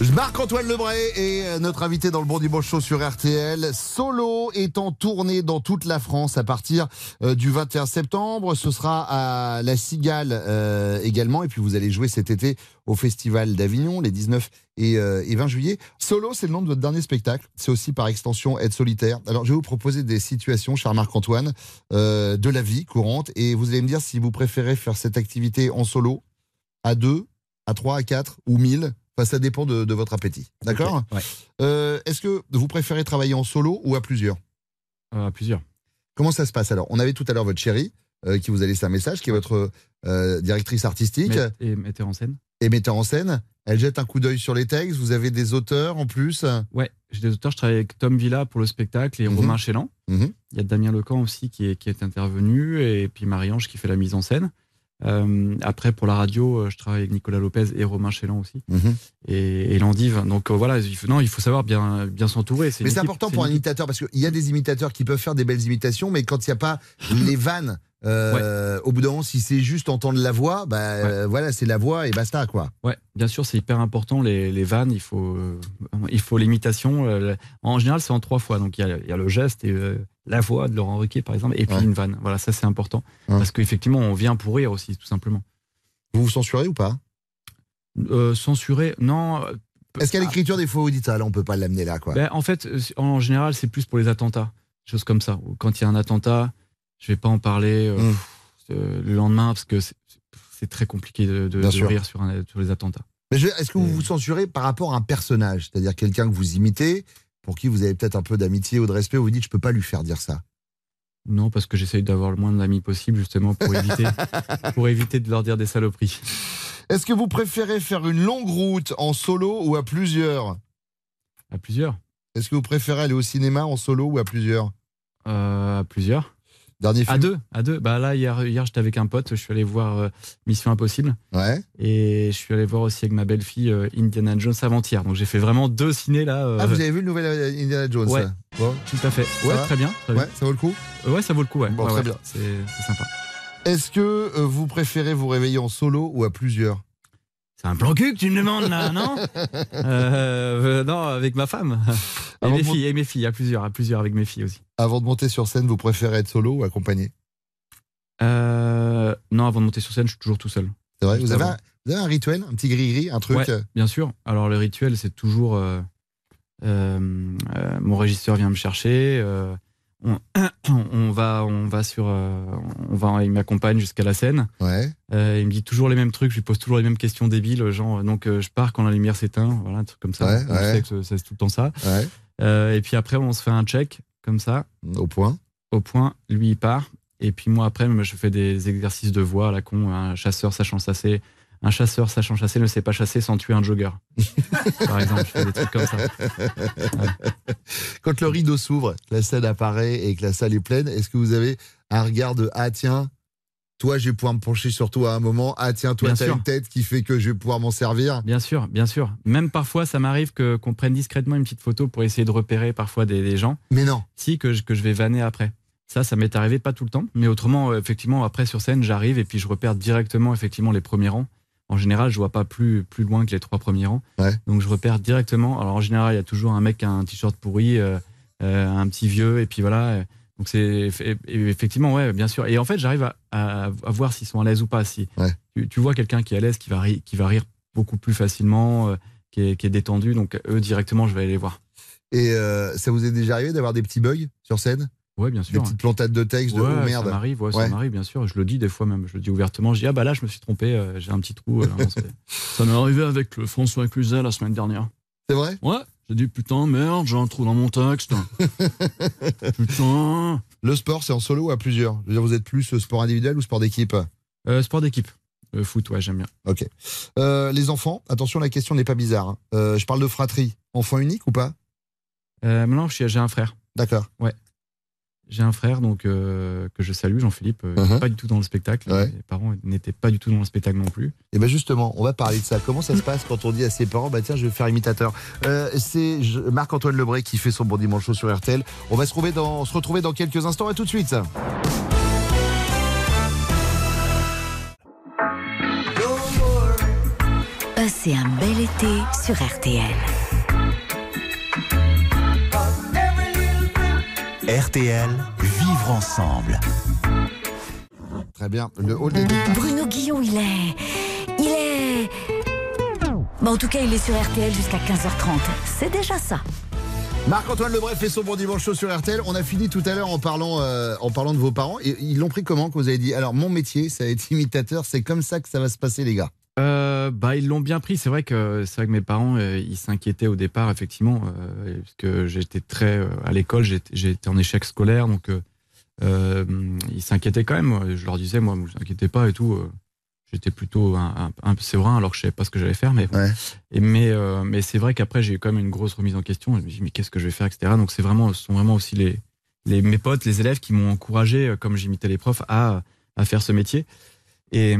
S11: Marc-Antoine Lebray est euh, notre invité dans le Bon Dimanche Show sur RTL. Solo est en tournée dans toute la France à partir euh, du 21 septembre. Ce sera à La Cigale euh, également. Et puis vous allez jouer cet été au Festival d'Avignon les 19 et, euh, et 20 juillet. Solo, c'est le nom de votre dernier spectacle. C'est aussi par extension Être solitaire. Alors je vais vous proposer des situations, cher Marc-Antoine, de la vie courante. Et vous allez me dire si vous préférez faire cette activité en solo, à deux, à trois, à quatre ou mille. Enfin, ça dépend de, de votre appétit. D'accord?
S12: ouais.
S11: Euh, Est-ce que vous préférez travailler en solo ou à plusieurs?
S12: À plusieurs.
S11: Comment ça se passe? Alors On avait tout à l'heure votre chérie euh, qui vous a laissé un message, qui est votre euh, directrice artistique
S12: et metteur en scène.
S11: et metteur en scène. Elle jette un coup d'œil sur les textes. Vous avez des auteurs en plus?
S12: Ouais, j'ai des auteurs. Je travaille avec Tom Villa pour le spectacle et
S11: Mhm.
S12: Romain Chélan.
S11: Mhm.
S12: Il y a Damien Lecan aussi qui est, qui est intervenu et puis Marie-Ange qui fait la mise en scène. Euh, après, pour la radio, euh, je travaille avec Nicolas Lopez et Romain Chélan aussi.
S11: Mhm.
S12: Et, et Landive. Donc euh, voilà, il faut, non, il faut savoir bien, bien s'entourer.
S11: Mais c'est important pour un imitateur parce qu'il y a des imitateurs qui peuvent faire des belles imitations, mais quand il n'y a pas les vannes, euh, au bout d'un moment, si c'est juste entendre la voix, bah, voilà, c'est la voix et basta quoi.
S12: Ouais, bien sûr, c'est hyper important les, les vannes. Il faut, il faut l'imitation. en général, c'est en trois fois. Donc il y a, il y a le geste et la voix de Laurent Ruquier, par exemple, et puis
S11: Ouais.
S12: une vanne. Voilà, ça c'est important parce qu'effectivement, on vient pour rire aussi, tout simplement.
S11: Vous vous censurez ou pas?
S12: Euh, Censurer, non. euh,
S11: Est-ce qu'à l'écriture, des fois, vous dites, ah là, on peut pas l'amener là quoi?
S12: Ben, en fait, en général, c'est plus pour les attentats, choses comme ça. Quand il y a un attentat, je vais pas en parler euh,
S11: Mm.
S12: euh, le lendemain parce que c'est- très compliqué de, rire sur, un- sur les attentats.
S11: Mais est-ce que vous vous censurez par rapport à un personnage, c'est-à-dire quelqu'un que vous imitez, pour qui vous avez peut-être un peu d'amitié ou de respect, vous dites, je peux pas lui faire dire ça
S12: Non, parce que j'essaye d'avoir le moins d'amis possible justement pour éviter, pour éviter de leur dire des saloperies.
S11: Est-ce que vous préférez faire une longue route en solo ou à plusieurs?
S12: À plusieurs.
S11: Est-ce que vous préférez aller au cinéma en solo ou à plusieurs?
S12: Euh, à plusieurs.
S11: Dernier
S12: À
S11: film
S12: deux, à deux. Bah là hier, hier j'étais avec un pote, je suis allé voir euh, Mission Impossible.
S11: Ouais.
S12: Et je suis allé voir aussi avec ma belle-fille euh, Indiana Jones avant-hier. Donc j'ai fait vraiment deux ciné là. euh,
S11: Ah, vous avez vu le nouvel Indiana Jones
S12: Ouais.
S11: Bon.
S12: Tout à fait. Ouais, très bien. très
S11: Ouais, ça vaut le coup
S12: Ouais, ça vaut le coup, ouais.
S11: Bon,
S12: Ouais,
S11: très
S12: ouais,
S11: bien.
S12: C'est sympa.
S11: Est-ce que vous préférez vous réveiller en solo ou à plusieurs?
S12: C'est un plan cul que tu me demandes là, non? Non, avec ma femme. Et mes
S11: de
S12: filles, et mes filles, à plusieurs, à plusieurs avec mes filles aussi.
S11: Avant de monter sur scène, vous préférez être solo ou accompagné?
S12: Euh, non, avant de monter sur scène, je suis toujours tout seul.
S11: C'est vrai vous avez, un, vous avez un rituel, un petit gris-gris, un truc
S12: Ouais,
S11: euh,
S12: bien sûr. Alors le rituel, c'est toujours euh, mon régisseur vient me chercher. on, on va, on va sur, on va, il m'accompagne jusqu'à la scène.
S11: Ouais.
S12: Euh, il me dit toujours les mêmes trucs, je lui pose toujours les mêmes questions débiles, genre donc euh, je pars quand la lumière s'éteint, voilà un truc comme ça.
S11: Ouais, ouais.
S12: sait que c'est tout le temps ça. Euh, et puis après, on se fait un check comme ça.
S11: Au point.
S12: Au point, lui il part. Et puis moi après, je fais des exercices de voix à la con, un chasseur sachant chasser. Un chasseur sachant chasser ne sait pas chasser sans tuer un jogger. Par exemple, je fais des trucs comme ça.
S11: Quand le rideau s'ouvre, la scène apparaît et que la salle est pleine, est-ce que vous avez un regard de Ah tiens, toi je vais pouvoir me pencher sur toi à un moment, Ah tiens, toi t'as une tête qui fait que je vais pouvoir m'en servir
S12: Bien sûr, bien sûr. Même parfois, ça m'arrive que qu'on prenne discrètement une petite photo pour essayer de repérer parfois des, des gens.
S11: Mais non.
S12: Si, que je, que je vais vanner après. Ça, ça m'est arrivé pas tout le temps. Mais autrement, euh, effectivement, après sur scène, j'arrive et puis je repère directement effectivement les premiers rangs. En général, je vois pas plus, plus loin que les trois premiers rangs. Donc je repère directement. Alors en général, il y a toujours un mec qui a un t-shirt pourri, euh, euh, un petit vieux, et puis voilà. Donc c'est effectivement, ouais, bien sûr. Et en fait, j'arrive à, à- à voir s'ils sont à l'aise ou pas. Si tu, tu vois quelqu'un qui est à l'aise, qui va, ri- qui va rire beaucoup plus facilement, euh, qui, est, qui est détendu, donc eux directement, je vais aller les voir.
S11: Et euh, ça vous est déjà arrivé d'avoir des petits bugs sur scène?
S12: Ouais, bien
S11: Des
S12: sûr.
S11: petites plantades de texte de oh merde.
S12: Ça m'arrive, ouais,
S11: Ouais.
S12: ça m'arrive, bien sûr. Je le dis des fois même. Je le dis ouvertement. Je dis, ah bah là, je me suis trompé, euh, j'ai un petit trou. euh,
S19: Ça m'est arrivé avec le François Cluzet la semaine dernière.
S11: C'est vrai?
S19: Ouais. J'ai dit putain, merde, j'ai un trou dans mon texte. putain.
S11: Le sport, c'est en solo ou à plusieurs? Je veux dire, vous êtes plus euh, sport individuel ou sport d'équipe?
S12: Euh, sport d'équipe. Euh, foot, ouais, j'aime bien.
S11: Ok. Euh, les enfants, attention, la question n'est pas bizarre. hein. Euh, je parle de fratrie. Enfant unique ou pas?
S12: Euh, suis- j'ai un frère.
S11: D'accord.
S12: Ouais. J'ai un frère donc euh, que je salue, Jean-Philippe, euh, qui n'est pas du tout dans le spectacle.
S11: Ouais.
S12: Mes parents n'étaient pas du tout dans le spectacle non plus.
S11: Et bien justement, on va parler de ça. Comment ça se passe quand on dit à ses parents, bah tiens, je vais faire imitateur? Euh, C'est Marc-Antoine Lebré qui fait son bon dimanche chaud sur RTL. On va se, retrouver dans, se retrouver dans quelques instants. À tout de suite.
S2: Passez un bel été sur RTL.
S22: RTL, vivre ensemble.
S11: Très bien. Le hall des.
S2: Bruno Guillon, il est. Il est. Bon, en tout cas, il est sur RTL jusqu'à 15h30. C'est déjà ça.
S11: Marc-Antoine Lebré fait son bon dimanche chaud sur RTL. On a fini tout à l'heure en parlant, euh, en parlant de vos parents. Et ils l'ont pris comment que vous avez dit? Alors, mon métier, ça va être imitateur. C'est comme ça que ça va se passer, les gars.
S12: Euh, bah, ils l'ont bien pris. C'est vrai que c'est vrai que mes parents, euh, ils s'inquiétaient au départ, effectivement, euh, parce que j'étais très euh, à l'école, j'étais en échec scolaire, donc euh, ils s'inquiétaient quand même. Je leur disais, moi, vous inquiétez pas et tout. j'étais plutôt un, un, un peu séverin, alors que je savais pas ce que j'allais faire, mais bon. Et mais euh, mais c'est vrai qu'après j'ai eu quand même une grosse remise en question. Je me dis mais qu'est-ce que je vais faire, etc. Donc c'est vraiment, ce sont vraiment aussi les les mes potes, les élèves qui m'ont encouragé, comme j'imitais les profs, à à faire ce métier. Et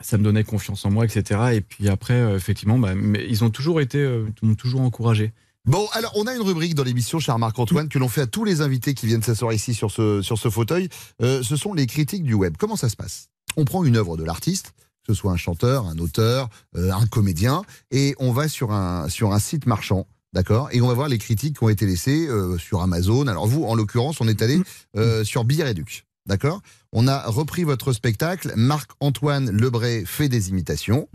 S12: ça me donnait confiance en moi, etc. Et puis après, euh, effectivement, bah, mais ils ont toujours été, euh, ils m'ont toujours encouragé.
S11: Bon, alors on a une rubrique dans l'émission, cher Marc-Antoine, que l'on fait à tous les invités qui viennent s'asseoir ici sur ce, sur ce fauteuil. Euh, ce sont les critiques du web. Comment ça se passe? On prend une œuvre de l'artiste, que ce soit un chanteur, un auteur, un comédien, et on va sur un, sur un site marchand. D'accord? Et on va voir les critiques qui ont été laissées sur Amazon. Alors vous, en l'occurrence, on est allé euh, sur Billet Réduc. D'accord? On a repris votre spectacle. Marc-Antoine Lebré fait des imitations.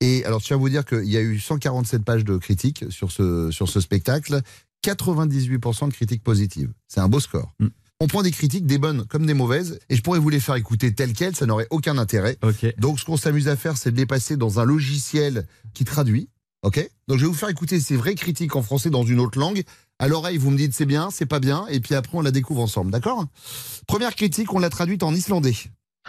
S11: Et alors, je tiens à vous dire qu'il y a eu 147 pages de critiques sur ce, sur ce spectacle. 98% de critiques positives. C'est un beau score. On prend des critiques, des bonnes comme des mauvaises, et je pourrais vous les faire écouter telles quelles, ça n'aurait aucun intérêt. Donc, ce qu'on s'amuse à faire, c'est de les passer dans un logiciel qui traduit. Ok? Donc, je vais vous faire écouter ces vraies critiques en français dans une autre langue. À l'oreille, vous me dites c'est bien, c'est pas bien, et puis après, on la découvre ensemble. D'accord? Première critique, on l'a traduite en islandais.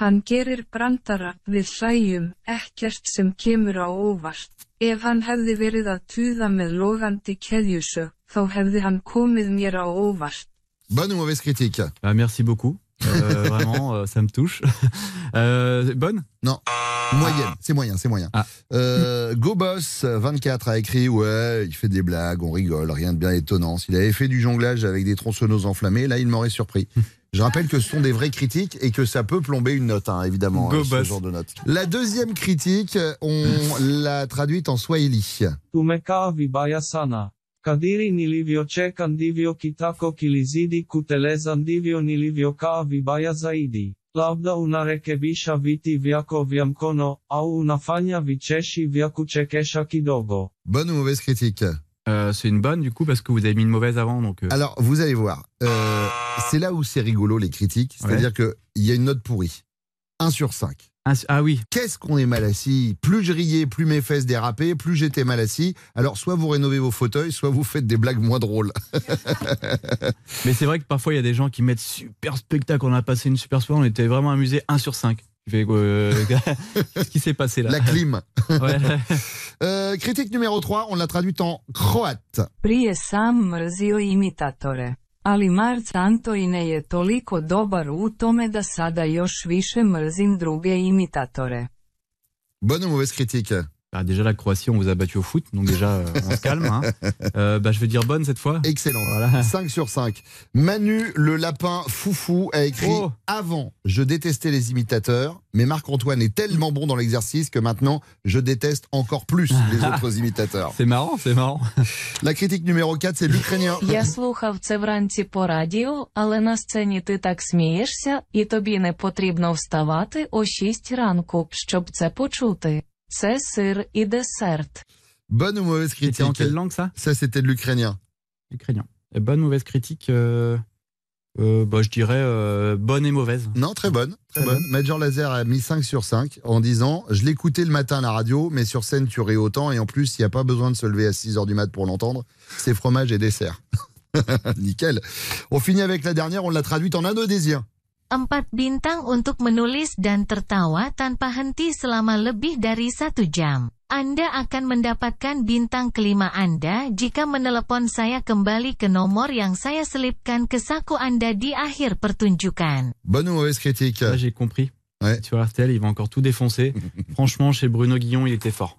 S27: Hann gerir brandara við hlæjum, ekkert sem kemur á óvart. Ef hann hefði verið að tuða með logandi keðjusög, þá hefði hann komið mér á óvart.
S11: Bonne ou mauvaise critique?
S12: Bah, merci beaucoup. Euh, vraiment, euh, ça me touche. Euh, bonne?
S11: Non. Moyenne, c'est moyen, c'est moyen. Euh, GoBoss24 a écrit Ouais, il fait des blagues, on rigole, rien de bien étonnant. S'il avait fait du jonglage avec des tronçonneuses enflammées, là, il m'aurait surpris. Je rappelle que ce sont des vraies critiques et que ça peut plomber une note, hein, évidemment,
S12: Go
S11: ce
S12: Boss.
S11: genre de note. La deuxième critique, on l'a traduite en Swahili.
S28: Tumekaa vibaya sana. Kadiri nilivyocheka ndivyo kitako kilizidi kuteleza ndivyo nilivyokaa vibaya zaidi. Labda unarekebisha viti vyako vya mkono au unafanya vicheshi vya kuchekesha kidogo.
S11: Bonne ou mauvaise critique?
S12: Euh, C'est une bonne du coup parce que vous avez mis une mauvaise avant. Donc, euh,
S11: Alors, vous allez voir. Euh, c'est là où c'est rigolo, les critiques. C'est-à-dire qu'il y a une note pourrie. 1 sur 5.
S12: Ah oui.
S11: Qu'est-ce qu'on est mal assis? Plus je riais, plus mes fesses dérapaient, plus j'étais mal assis. Alors, soit vous rénovez vos fauteuils, soit vous faites des blagues moins drôles.
S12: Mais c'est vrai que parfois il y a des gens qui mettent super spectacle, on a passé une super soirée, on était vraiment amusés, 1 sur 5. Tu fais quoi, euh, Qu'est-ce qui s'est passé là
S11: La clim.
S12: Ouais.
S11: Euh, critique numéro 3, on l'a traduite en croate.
S27: Prije sam mrzio imitatore. Ali Marc Antoine je toliko dobar u tome da sada još više mrzim druge imitatore.
S11: Bonne ou mauvaise critique
S12: Bah, déjà la Croatie, on vous a battu au foot, donc déjà euh, on se calme. hein. Euh, bah, je vais dire bonne cette fois.
S11: Excellent.
S12: Voilà.
S11: 5 sur 5. Manu le lapin foufou a écrit
S12: Oh.
S11: Avant, je détestais les imitateurs, mais Marc-Antoine est tellement bon dans l'exercice que maintenant, je déteste encore plus les autres imitateurs.
S12: C'est marrant, c'est marrant.
S11: La critique numéro 4, c'est l'Ukrainien.
S29: Я слухав це вранці по радіо, але на сцені ти так смієшся, і тобі не потрібно вставати о 6 ранку, щоб це почути. Cesser et dessert. Eh,
S11: bonne ou mauvaise critique
S12: C'était en quelle langue ça?
S11: Ça, c'était de l'ukrainien.
S12: L'ukrainien. Bonne ou mauvaise critique bah, je dirais euh, bonne et mauvaise.
S11: Non, très bonne. Très, bonne. Major Laser a mis 5 sur 5 en disant Je l'écoutais le matin à la radio, mais sur scène, tu ris autant. Et en plus, il n'y a pas besoin de se lever à 6 h du mat pour l'entendre. C'est fromage et dessert. Nickel. On finit avec la dernière on l'a traduite en indonésien.
S30: Empat bintang untuk menulis dan tertawa tanpa henti selama lebih dari satu jam.
S31: Anda akan mendapatkan bintang kelima Anda jika menelepon saya kembali ke nomor yang saya selipkan ke saku Anda di akhir pertunjukan.
S11: Bonne ou mauvaise critique
S12: Là, j'ai compris. Sur RTL, il va encore tout défoncer. Franchement, chez Bruno Guillon, il était fort.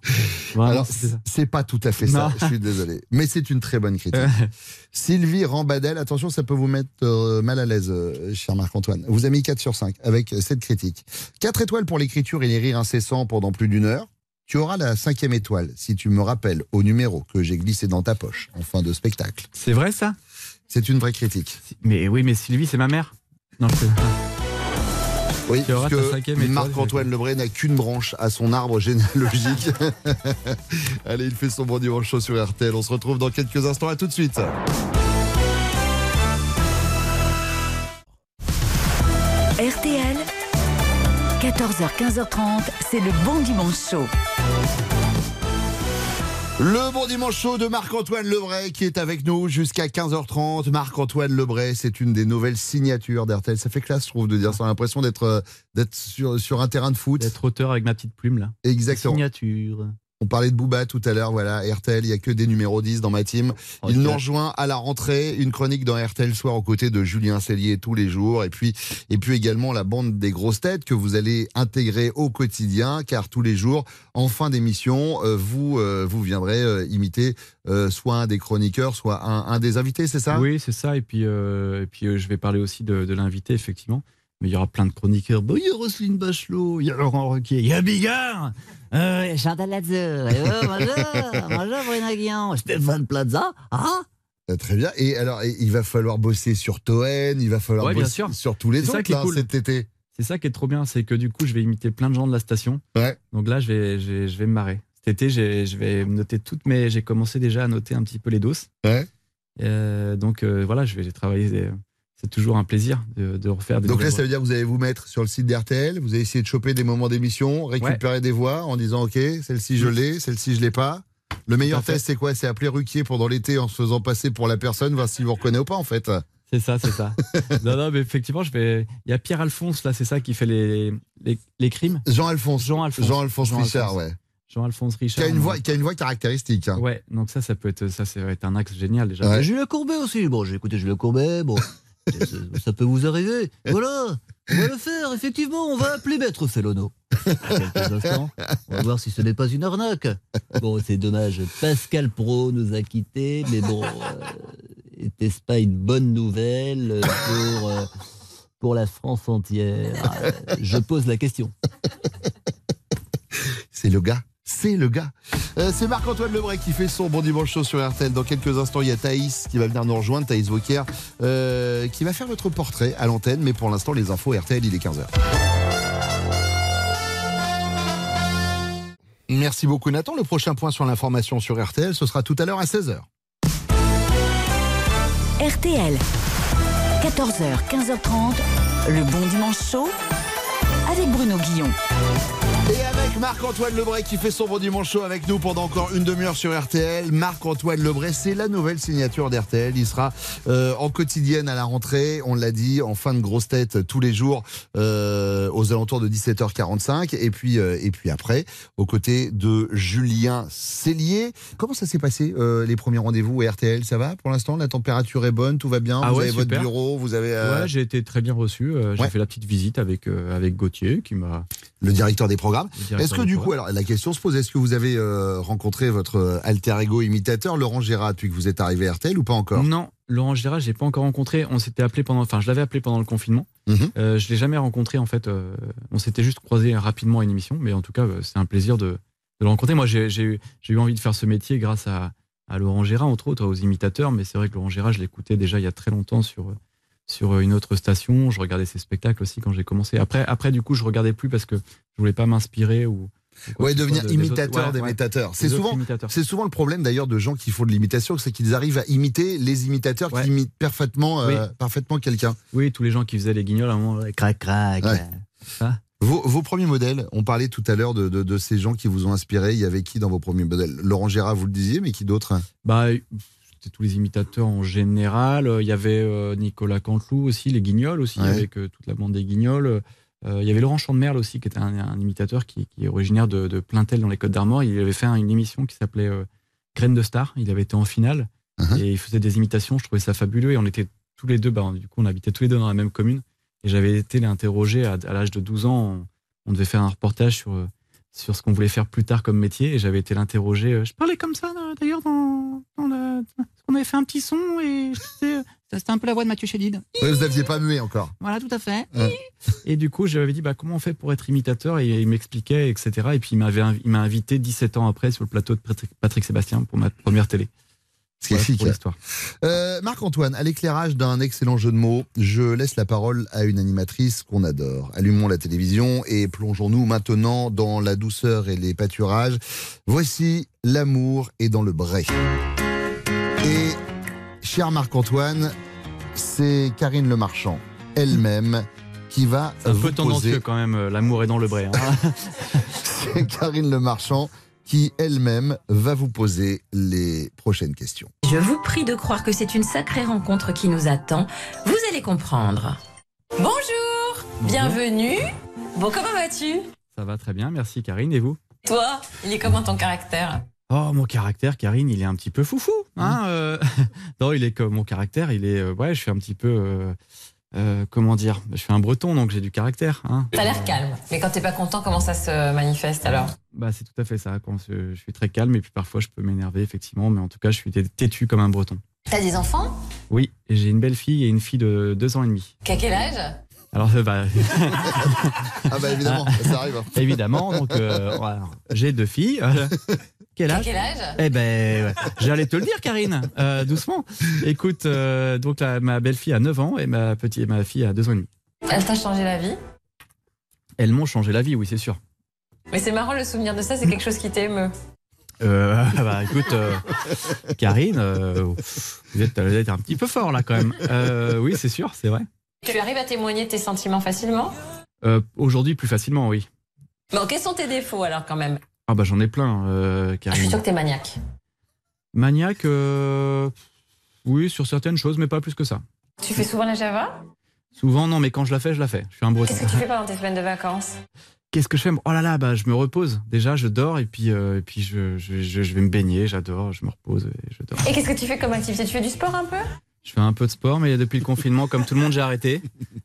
S11: Alors, c'est pas tout à fait ça,
S12: Non.
S11: je suis désolé. Mais c'est une très bonne critique. Sylvie Rambadel, attention, ça peut vous mettre euh, mal à l'aise, euh, cher Marc-Antoine. Vous avez mis 4 sur 5 avec cette critique. 4 étoiles pour l'écriture et les rires incessants pendant plus d'une heure. Tu auras la cinquième étoile si tu me rappelles au numéro que j'ai glissé dans ta poche en fin de spectacle.
S12: C'est vrai ça?
S11: C'est une vraie critique.
S12: Mais oui, mais Sylvie, c'est ma mère. Non, c'est-
S11: Oui,
S12: Tu auras
S11: parce
S12: ta
S11: que
S12: cinquième étoile,
S11: Marc-Antoine Lebray n'a qu'une branche à son arbre généalogique. Allez, il fait son bon dimanche chaud sur RTL. On se retrouve dans quelques instants. À tout de suite.
S2: RTL, 14h, 15h30, c'est le bon dimanche chaud.
S11: Le bon dimanche chaud de Marc-Antoine Lebray qui est avec nous jusqu'à 15h30. Marc-Antoine Lebray, c'est une des nouvelles signatures d'RTL. Ça fait classe, je trouve, de dire ça. On a l'impression d'être euh, d'être sur, sur un terrain de foot.
S12: D'être auteur avec ma petite plume là.
S11: Exactement.
S12: Signature.
S11: On parlait de Booba tout à l'heure, voilà, RTL, il n'y a que des numéros 10 dans ma team. Il nous rejoint à la rentrée, une chronique dans RTL Soir aux côtés de Julien Cellier tous les jours, et puis, et puis également la bande des grosses têtes que vous allez intégrer au quotidien, car tous les jours, en fin d'émission, euh, vous, euh, vous viendrez euh, imiter soit un des chroniqueurs, soit un, un des invités, c'est ça?
S12: Oui, c'est ça. Et puis, euh, et puis euh, je vais parler aussi de, de l'invité, effectivement. Mais il y aura plein de chroniqueurs. Bon, il y a Roselyne Bachelot, il y a Laurent Ruquier, il y a Bigard, euh, Chantal Latsou, oh, bonjour, bonjour Bruno Guillon, Stéphane Plaza. Ah
S11: Très bien. Et alors, il va falloir bosser sur Toen, il va falloir
S12: Ouais, bien
S11: bosser
S12: sûr.
S11: sur tous les
S12: ça
S11: autres
S12: qui est
S11: là,
S12: cool.
S11: cet été.
S12: C'est ça qui est trop bien, c'est que du coup, je vais imiter plein de gens de la station.
S11: Ouais.
S12: Donc là, je vais, je vais, je vais me marrer. Cet été, je vais noter toutes mes. J'ai commencé déjà à noter un petit peu les doses.
S11: Ouais.
S12: Euh, donc euh, voilà, je vais travailler. C'est toujours un plaisir de, de refaire des
S11: Donc là, ça veut dire que vous allez vous mettre sur le site d'RTL, vous allez essayer de choper des moments d'émission, récupérer des voix en disant OK, celle-ci je l'ai, celle-ci je l'ai pas. Le meilleur test, c'est quoi? C'est appeler Ruquier pendant l'été en se faisant passer pour la personne, voir s'il vous reconnaît ou pas en fait.
S12: C'est ça, c'est ça. non, non, mais effectivement, je vais. Il y a Pierre Alphonse, là, c'est ça qui fait les, les, les crimes?
S11: Jean-Alphonse.
S12: Jean-Alphonse.
S11: Jean-Alphonse Richard, ouais.
S12: Jean-Alphonse
S11: Qui
S12: Richard.
S11: a une voix, qui a une voix caractéristique. hein.
S12: Ouais, donc ça, ça peut être, ça, ça va être un axe génial déjà.
S11: Ouais.
S17: Julien Courbet aussi. Bon, j'ai écouté Julien Courbet. Bon, ça, peut vous arriver. Voilà, on va le faire. Effectivement, on va appeler Maître Félono. Dans quelques instants, on va voir si ce n'est pas une arnaque. Bon, c'est dommage. Pascal Pro nous a quittés, mais bon, euh, était-ce pas une bonne nouvelle pour, euh, la France entière? Euh, Je pose la question.
S11: C'est le gars. C'est le gars. Euh, c'est Marc-Antoine Lebray qui fait son bon dimanche chaud sur RTL. Dans quelques instants, il y a Thaïs qui va venir nous rejoindre, Thaïs Vauquier, euh, qui va faire votre portrait à l'antenne. Mais pour l'instant, les infos RTL, il est 15h. Merci beaucoup Nathan. Le prochain point sur l'information sur RTL, ce sera tout à l'heure à 16h.
S2: RTL, 14h, 15h30, le bon dimanche chaud avec Bruno Guillon.
S11: Et avec Marc-Antoine Lebray qui fait son bon dimanche chaud avec nous pendant encore une demi-heure sur RTL. Marc-Antoine Lebray, c'est la nouvelle signature d'RTL. Il sera euh, en quotidienne à la rentrée, on l'a dit, en fin de grosse tête tous les jours euh, aux alentours de 17h45. Et puis, euh, et puis après, aux côtés de Julien Cellier. Comment ça s'est passé les premiers rendez-vous à RTL Ça va pour l'instant? La température est bonne, tout va bien?
S12: Ah
S11: Vous
S12: ouais,
S11: avez votre bureau, vous avez...
S12: Ouais, j'ai été très bien reçu. j'ai
S11: Ouais.
S12: fait la petite visite avec, avec Gauthier qui m'a.
S11: le directeur des programmes. Est-ce que du coup, alors la question se pose, est-ce que vous avez euh, rencontré votre euh, alter ego imitateur, Laurent Gérard, depuis que vous êtes arrivé à RTL ou pas encore?
S12: Non, Laurent Gérard, je l'ai pas encore rencontré. On s'était appelé pendant, enfin, je l'avais appelé pendant le confinement.
S11: Mhm.
S12: Euh, je l'ai jamais rencontré en fait. euh, on s'était juste croisé rapidement à une émission, mais en tout cas, c'est un plaisir de, de le rencontrer. Moi, j'ai eu envie de faire ce métier grâce à, à Laurent Gérard, entre autres, aux imitateurs. Mais c'est vrai que Laurent Gérard, je l'écoutais déjà il y a très longtemps sur sur une autre station. Je regardais ses spectacles aussi quand j'ai commencé. Après, après, du coup, je regardais plus parce que je voulais pas m'inspirer ou. quoi
S11: Ouais, devenir
S12: des
S11: imitateur
S12: autres- ouais, ouais,
S11: d'imitateurs.
S12: des
S11: C'est souvent,
S12: imitateurs.
S11: c'est souvent le problème d'ailleurs de gens qui font de l'imitation, c'est qu'ils arrivent à imiter les imitateurs qui imitent parfaitement, euh, parfaitement quelqu'un.
S12: Oui, tous les gens qui faisaient les guignols à un moment, crac, crac. Ça.
S11: Vos, vos premiers modèles, on parlait tout à l'heure de, de- de ces gens qui vous ont inspiré. Il y avait qui dans vos premiers modèles? Laurent Gérard, vous le disiez, mais qui d'autre?
S12: Bah, c'était tous les imitateurs en général. Euh, Il y avait euh, Nicolas Canteloup aussi, les Guignols aussi,
S11: Ouais.
S12: avec euh, toute la bande des Guignols. Il y avait Laurent Chandemerle aussi, qui était un, un imitateur qui, qui est originaire de, de Plaintel dans les Côtes d'Armor. Il avait fait un- une émission qui s'appelait Graines de Star. Il avait été en finale et il faisait des imitations. Je trouvais ça fabuleux. Et on était tous les deux, bah, du coup, on habitait tous les deux dans la même commune. Et j'avais été l'interroger à, à l'âge de 12 ans. On, on devait faire un reportage sur, sur ce qu'on voulait faire plus tard comme métier. Et j'avais été l'interroger. euh, Je parlais comme ça, euh, d'ailleurs, dans, dans la... On avait fait un petit son et euh, ça, c'était un peu la voix de Mathieu Chédid.
S11: Ouais, vous n'aviez pas mué encore.
S12: Voilà, tout à fait.
S11: Ouais.
S12: Et du coup, je lui avais dit bah, comment on fait pour être imitateur et il m'expliquait, etc. Et puis il m'a invité 17 ans après sur le plateau de Patrick, Patrick Sébastien pour ma première télé.
S11: Ce qui est
S12: Voilà
S11: chic.
S12: pour l'histoire.
S11: Euh, Marc-Antoine, à l'éclairage d'un excellent jeu de mots, je laisse la parole à une animatrice qu'on adore. Allumons la télévision et plongeons-nous maintenant dans la douceur et les pâturages. Voici L'amour est dans le bray. Et, cher Marc-Antoine, c'est Karine Le Marchand, elle-même, qui va
S12: C'est un
S11: vous
S12: peu tendancieux
S11: poser...
S12: quand même, euh, l'amour est dans le bray. hein.
S11: C'est Karine Le Marchand qui, elle-même, va vous poser les prochaines questions.
S32: Je vous prie de croire que c'est une sacrée rencontre qui nous attend. Vous allez comprendre. Bonjour, bienvenue. Bon, comment vas-tu?
S12: Ça va très bien, merci Karine. Et vous?
S32: Toi, il est comment ton caractère?
S12: Oh, mon caractère, Karine, il est un petit peu foufou. Hein euh, non, il est comme mon caractère, il est. euh, ouais, je suis un petit peu. euh, euh, comment dire? Je suis un breton, donc j'ai du caractère. Hein.
S32: T'as l'air calme, mais quand t'es pas content, comment ça se manifeste alors?
S12: Bah, c'est tout à fait ça. Quand je, suis très calme et puis parfois je peux m'énerver, effectivement, mais en tout cas, je suis têtu comme un breton.
S32: T'as des enfants?
S12: Oui, j'ai une belle fille et une fille de deux ans et demi.
S32: Qu'à quel âge?
S12: Alors, euh, bah,
S11: Ah bah évidemment, ça arrive. hein.
S12: évidemment, donc euh, voilà. j'ai deux filles. Quel âge
S32: quel âge
S12: Eh ben, ouais. j'allais te le dire, Karine, euh, doucement. Écoute, euh, donc la- ma belle-fille a 9 ans et ma petite, ma fille a 2 ans et demi.
S32: Elle t'a changé la vie
S12: Elles m'ont changé la vie, oui, c'est sûr.
S32: Mais c'est marrant, le souvenir de ça, c'est quelque chose qui t'émeut.
S12: Euh, bah écoute, euh, Karine, euh, vous, êtes, vous êtes un petit peu fort là quand même. Oui, c'est sûr, c'est vrai.
S32: Tu arrives à témoigner de tes sentiments facilement
S12: Aujourd'hui, plus facilement, oui.
S32: Bon, quels sont tes défauts alors quand même?
S12: Ah bah j'en ai plein, euh,
S32: Je suis sûre que t'es maniaque.
S12: Maniaque, euh, oui, sur certaines choses, mais pas plus que ça.
S32: Tu fais souvent la Java?
S12: Souvent, non, mais quand je la fais, je la fais. Je suis un breton.
S32: Qu'est-ce que tu fais pendant tes semaines de vacances?
S12: Qu'est-ce que je fais? Oh là là, bah, je me repose. Déjà, je dors et puis, euh, et puis je, je, je- je vais me baigner, j'adore, je me repose et je dors.
S32: Et qu'est-ce que tu fais comme activité? Tu fais du sport un peu?
S12: Je fais un peu de sport, mais depuis le confinement, comme tout le monde, j'ai arrêté.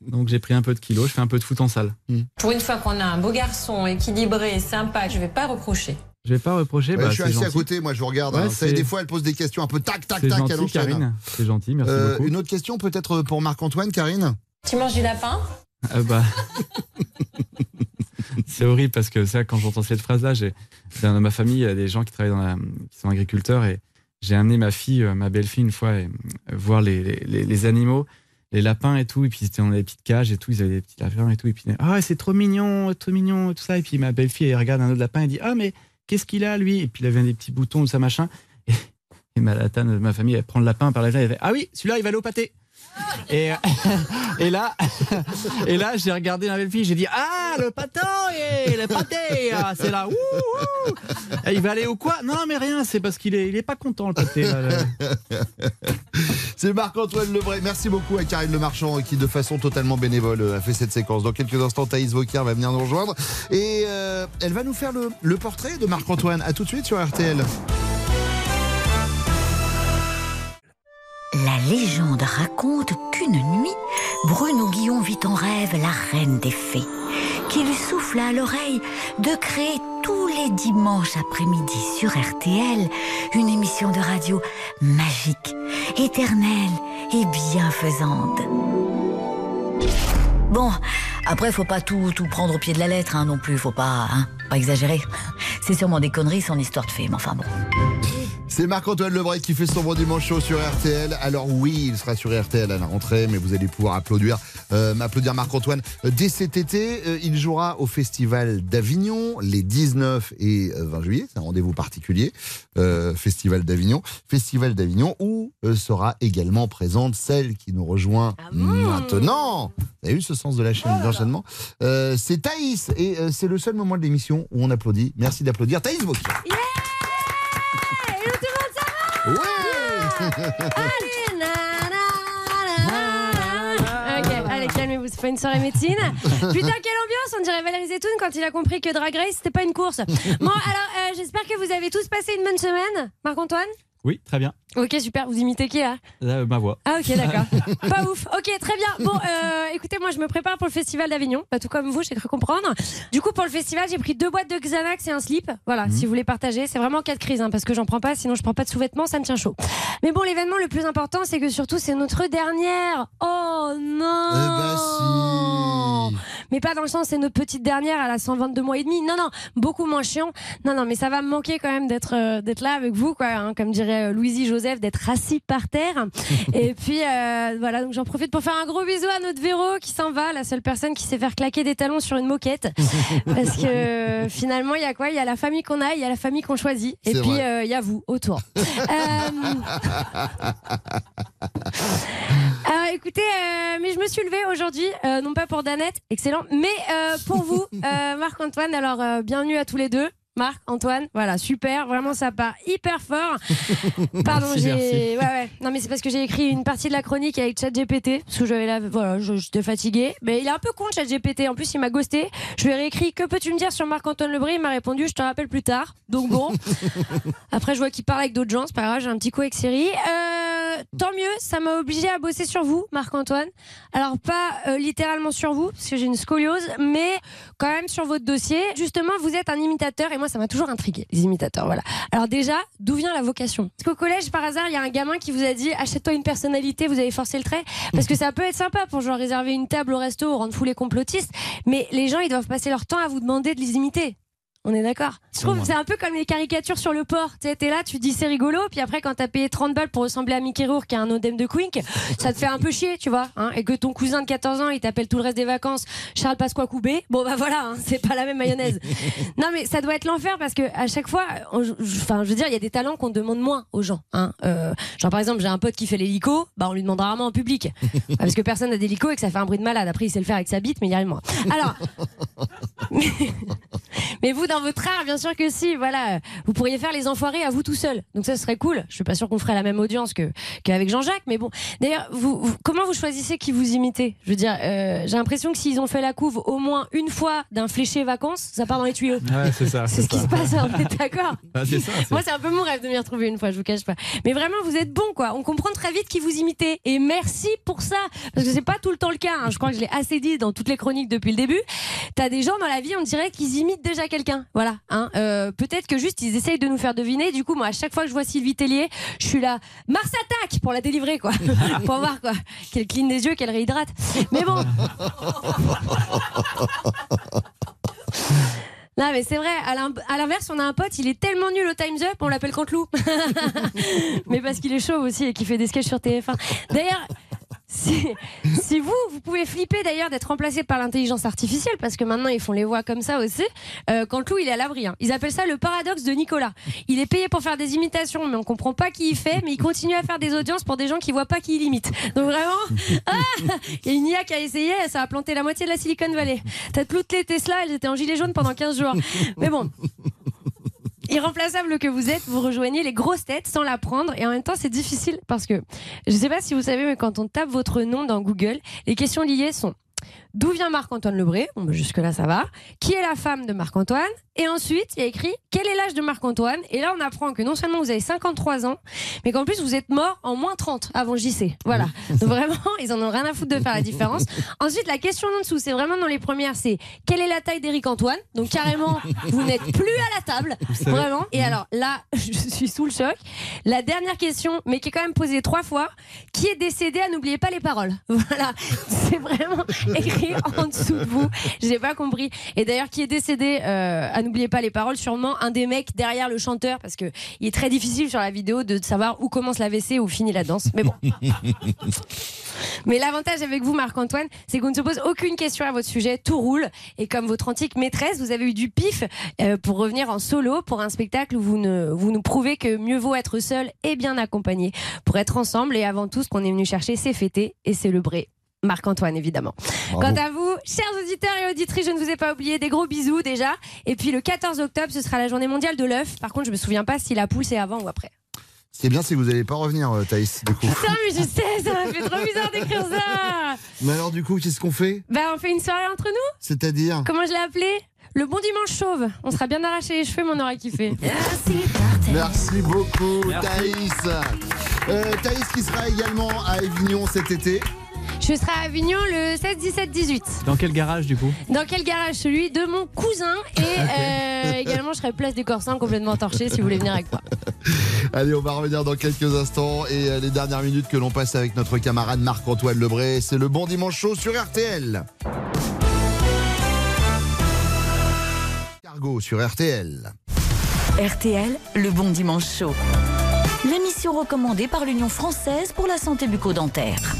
S12: Donc j'ai pris un peu de kilos, je fais un peu de foot en salle.
S32: Pour une fois qu'on a un beau garçon équilibré, sympa, je vais pas reprocher.
S12: Je vais pas reprocher.
S11: Ouais,
S12: bah,
S11: je suis assis à côté, moi je vous regarde.
S12: Ouais,
S11: hein. Des fois, elle pose des questions un peu tac, tac,
S12: C'est
S11: tac,
S12: gentil. Karine. C'est gentil, merci
S11: Euh,
S12: beaucoup.
S11: Une autre question peut-être pour Marc-Antoine, Karine?
S32: Tu manges du lapin?
S12: Ah bah. c'est horrible parce que ça, quand j'entends cette phrase-là, j'ai dans ma famille, il y a des gens qui travaillent dans la, qui sont agriculteurs et j'ai amené ma fille, euh, ma belle-fille une fois, euh, voir les, animaux, les lapins et tout, et puis ils étaient dans des petites cages et tout, ils avaient des petits lapins et tout, et puis ah c'est trop mignon, trop mignon, tout ça, et puis ma belle-fille elle regarde un autre lapin et dit ah mais qu'est-ce qu'il a lui, et puis il avait des petits boutons, tout ça machin, et, ma, ma famille elle prend le lapin par la tête, elle fait ah oui, celui-là il va aller au pâté. Et, là, et là, j'ai regardé ma belle-fille, j'ai dit Ah, le pâté, le pâté, ah, c'est là, il va aller au quoi? Non, mais rien, c'est parce qu'il est, il est pas content le pâté.
S11: C'est Marc-Antoine Lebray. Merci beaucoup à Karine Le Marchand qui, de façon totalement bénévole, euh, a fait cette séquence. Dans quelques instants, Thaïs Vauquier va venir nous rejoindre et euh, elle va nous faire le, le portrait de Marc-Antoine. À tout de suite sur RTL.
S2: La légende raconte qu'une nuit, Bruno Guillon vit en rêve la reine des fées, qui lui souffla à l'oreille de créer tous les dimanches après-midi sur RTL une émission de radio magique, éternelle et bienfaisante. Bon, après, faut pas tout, tout prendre au pied de la lettre hein, non plus, faut pas, hein, pas exagérer. C'est sûrement des conneries, son histoire de fées, mais enfin bon.
S11: C'est Marc-Antoine Lebray qui fait son bon dimanche chaud sur RTL. Alors oui, il sera sur RTL à la rentrée, mais vous allez pouvoir applaudir, euh, m'applaudir Marc-Antoine. Euh, Dès cet été, euh, il jouera au Festival d'Avignon les 19 et euh, 20 juillet. C'est un rendez-vous particulier. euh, Festival d'Avignon. Festival d'Avignon où euh, sera également présente celle qui nous rejoint maintenant. Vous avez eu ce sens de la chaîne d'enchaînement Euh, C'est Thaïs et euh, c'est le seul moment de l'émission où on applaudit. Merci d'applaudir. Thaïs Vauquier.
S33: Hello tout le monde, ça va
S11: Ouais
S33: Allez, na, na, na, na. Ok, allez, allez, calmez-vous, c'est pas une soirée médecine. Putain, quelle ambiance On dirait Valérie Zetoun quand il a compris que Drag Race, c'était pas une course. Bon, alors, euh, j'espère que vous avez tous passé une bonne semaine. Marc-Antoine?
S12: Oui, très bien.
S33: Ok, super. Vous imitez qui, là
S12: Là, ma voix.
S33: Ah, ok, d'accord. pas ouf. Ok, très bien. Bon, euh, écoutez, moi, je me prépare pour le festival d'Avignon. Pas tout comme vous, j'ai cru comprendre. Du coup, pour le festival, j'ai pris deux boîtes de Xanax et un slip. Voilà,
S12: Mhm.
S33: si vous voulez partager. C'est vraiment en cas de crise, hein, parce que j'en prends pas, sinon je prends pas de sous-vêtements, ça me tient chaud. Mais bon, l'événement le plus important, c'est que surtout, c'est notre dernière. Oh non
S11: Eh ben,
S33: Mais pas dans le sens, c'est notre petite dernière, elle a 122 mois et demi. Non, non, beaucoup moins chiant. Non, non, mais ça va me manquer quand même d'être euh, d'être là avec vous, quoi. hein, comme dirait euh, Louisie Joseph, d'être assis par terre. et puis, euh, voilà, donc j'en profite pour faire un gros bisou à notre Véro qui s'en va, la seule personne qui sait faire claquer des talons sur une moquette. Parce que euh, finalement, il y a quoi? Il y a la famille qu'on a, il y a la famille qu'on choisit. Et puis, euh, il y a vous autour. Alors écoutez, mais je me suis levée aujourd'hui, non pas pour Danette, excellent, mais pour vous, Marc-Antoine. Alors bienvenue à tous les deux. Marc, Antoine, voilà, super, vraiment ça part hyper fort. Pardon, j'ai. Ouais, ouais. Non, mais c'est parce que j'ai écrit une partie de la chronique avec ChatGPT, parce que j'avais la. Voilà, je- j'étais fatiguée. Mais il est un peu con, ChatGPT. En plus, il m'a ghosté. Je lui ai réécrit Que peux-tu me dire sur Marc-Antoine Lebré Il m'a répondu Je te rappelle plus tard. Donc bon. Après, je vois qu'il parle avec d'autres gens, c'est pas grave, j'ai un petit coup avec Siri. Euh, tant mieux, ça m'a obligé à bosser sur vous, Marc-Antoine. Alors, pas euh, littéralement sur vous, parce que j'ai une scoliose, mais quand même sur votre dossier. Justement, vous êtes un imitateur, et moi, ça m'a toujours intrigué, les imitateurs, voilà. Alors, déjà, d'où vient la vocation? Est-ce qu'au collège, par hasard, il y a un gamin qui vous a dit Achète-toi une personnalité, vous avez forcé le trait Parce que ça peut être sympa pour genre réserver une table au resto, rendre fou les complotistes, mais les gens, ils doivent passer leur temps à vous demander de les imiter. On est d'accord. Je trouve que c'est un peu comme les caricatures sur le port. Tu t'es là, tu dis c'est rigolo, puis après quand t'as payé 30 balles pour ressembler à Mickey Rourke qui a un odème de Quink, ça te fait un peu chier, tu vois. Hein, et que ton cousin de 14 ans, il t'appelle tout le reste des vacances Charles Pasqua Coubé. Bon bah voilà, hein, c'est pas la même mayonnaise. non mais ça doit être l'enfer parce que à chaque fois, enfin je veux dire, il y a des talents qu'on demande moins aux gens. Hein. Euh, genre par exemple, j'ai un pote qui fait l'hélico, bah on lui demande rarement en public parce que personne n'a d'hélico et que ça fait un bruit de malade. Après il sait le faire avec sa bite, mais il y arrive moins. Alors. Mais vous, dans votre art, bien sûr que si, voilà, vous pourriez faire les enfoirés à vous tout seul. Donc ça serait cool. Je suis pas sûr qu'on ferait la même audience que qu'avec Jean-Jacques, mais bon. D'ailleurs, vous, vous- comment vous choisissez qui vous imitez? Je veux dire, euh, j'ai l'impression que s'ils ont fait la couve au moins une fois d'un fléché vacances, ça part dans les tuyaux.
S12: Ouais, c'est ça.
S33: C'est ce qui se passe, on est d'accord?
S12: Ah, c'est-
S33: moi, c'est un peu mon rêve de m'y retrouver une fois, je vous cache pas. Mais vraiment, vous êtes bon, quoi. On comprend très vite qui vous imitez. Et merci pour ça. Parce que c'est pas tout le temps le cas. hein. Je crois que je l'ai assez dit dans toutes les chroniques depuis le début. T'as des gens dans la vie, on dirait qu'ils imitent déjà quelqu'un. Voilà. Hein. Euh, Peut-être que juste ils essayent de nous faire deviner. Du coup, moi, à chaque fois que je vois Sylvie Tellier, je suis là, Mars attaque pour la délivrer, quoi. pour voir, quoi. Qu'elle cligne des yeux, qu'elle réhydrate. Mais bon. Non, mais c'est vrai, à l'in- à l'inverse, on a un pote, il est tellement nul au Time's Up, on l'appelle Cantelou. mais parce qu'il est chauve aussi et qu'il fait des sketchs sur TF1. D'ailleurs, si, si vous, vous pouvez flipper d'ailleurs d'être remplacé par l'intelligence artificielle, parce que maintenant ils font les voix comme ça aussi, euh, Cantelou, il est à l'abri. hein. Ils appellent ça le paradoxe de Nicolas. Il est payé pour faire des imitations, mais on comprend pas qui il fait, mais il continue à faire des audiences pour des gens qui voient pas qui il imite. Donc vraiment, ah, il y a une IA qui a essayé, ça a planté la moitié de la Silicon Valley. T'as toutes les Tesla, elles étaient en gilet jaune pendant 15 jours. Mais bon. Irremplaçable que vous êtes, vous rejoignez les grosses têtes sans la prendre et en même temps c'est difficile parce que je sais pas si vous savez mais quand on tape votre nom dans Google, les questions liées sont D'où vient Marc-Antoine Lebré? Bon, bah, Jusque-là, ça va. Qui est la femme de Marc-Antoine? Et ensuite, il y a écrit Quel est l'âge de Marc-Antoine? Et là, on apprend que non seulement vous avez 53 ans, mais qu'en plus, vous êtes mort en moins 30 avant JC. Voilà. Donc vraiment, ils en ont rien à foutre de faire la différence. Ensuite, la question en dessous, c'est vraiment dans les premières c'est Quelle est la taille d'Éric Antoine? Donc carrément, vous n'êtes plus à la table. Vraiment. Et alors là, je suis sous le choc. La dernière question, mais qui est quand même posée trois fois Qui est décédé à N'oubliez pas les paroles? Voilà. C'est vraiment écrit en dessous de vous. J'ai pas compris. Et d'ailleurs, qui est décédé euh, à N'oubliez pas les paroles Sûrement un des mecs derrière le chanteur, parce que il est très difficile sur la vidéo de savoir où commence la WC, où finit la danse. Mais bon. Mais l'avantage avec vous, Marc-Antoine, c'est qu'on ne se pose aucune question à votre sujet, tout roule. Et comme votre antique maîtresse, vous avez eu du pif euh, pour revenir en solo pour un spectacle où vous, ne, vous nous prouvez que mieux vaut être seul et bien accompagné pour être ensemble. Et avant tout, ce qu'on est venu chercher, c'est fêter et célébrer. Marc-Antoine, évidemment.
S34: Bravo.
S33: Quant à vous, chers auditeurs et auditrices, je ne vous ai pas oublié, des gros bisous déjà. Et puis le 14 octobre, ce sera la journée mondiale de l'œuf. Par contre, je me souviens pas si la poule c'est avant ou après.
S11: Ce qui est bien, c'est que vous n'allez pas revenir, euh, Thaïs, du coup.
S33: Putain, mais je sais, ça m'a fait trop bizarre d'écrire ça.
S11: Mais alors, du coup, qu'est-ce qu'on fait?
S33: Bah, on fait une soirée entre nous?
S11: C'est-à-dire?
S33: Comment je l'ai appelé? Le bon dimanche chauve. On sera bien arraché les cheveux, mais on aura kiffé.
S11: Merci beaucoup, Thaïs. Euh, Thaïs qui sera également à Avignon cet été.
S33: Je serai à Avignon le 16, 17, 18.
S12: Dans quel garage du coup?
S33: Dans quel garage? Celui de mon cousin. Et euh, également, je serai place des Corsins complètement torché si vous voulez venir avec moi.
S11: Allez, on va revenir dans quelques instants et euh, les dernières minutes que l'on passe avec notre camarade Marc-Antoine Lebré, c'est le bon dimanche chaud sur RTL. Cargo sur RTL.
S2: RTL, le bon dimanche chaud. L'émission recommandée par l'Union française pour la santé bucco-dentaire.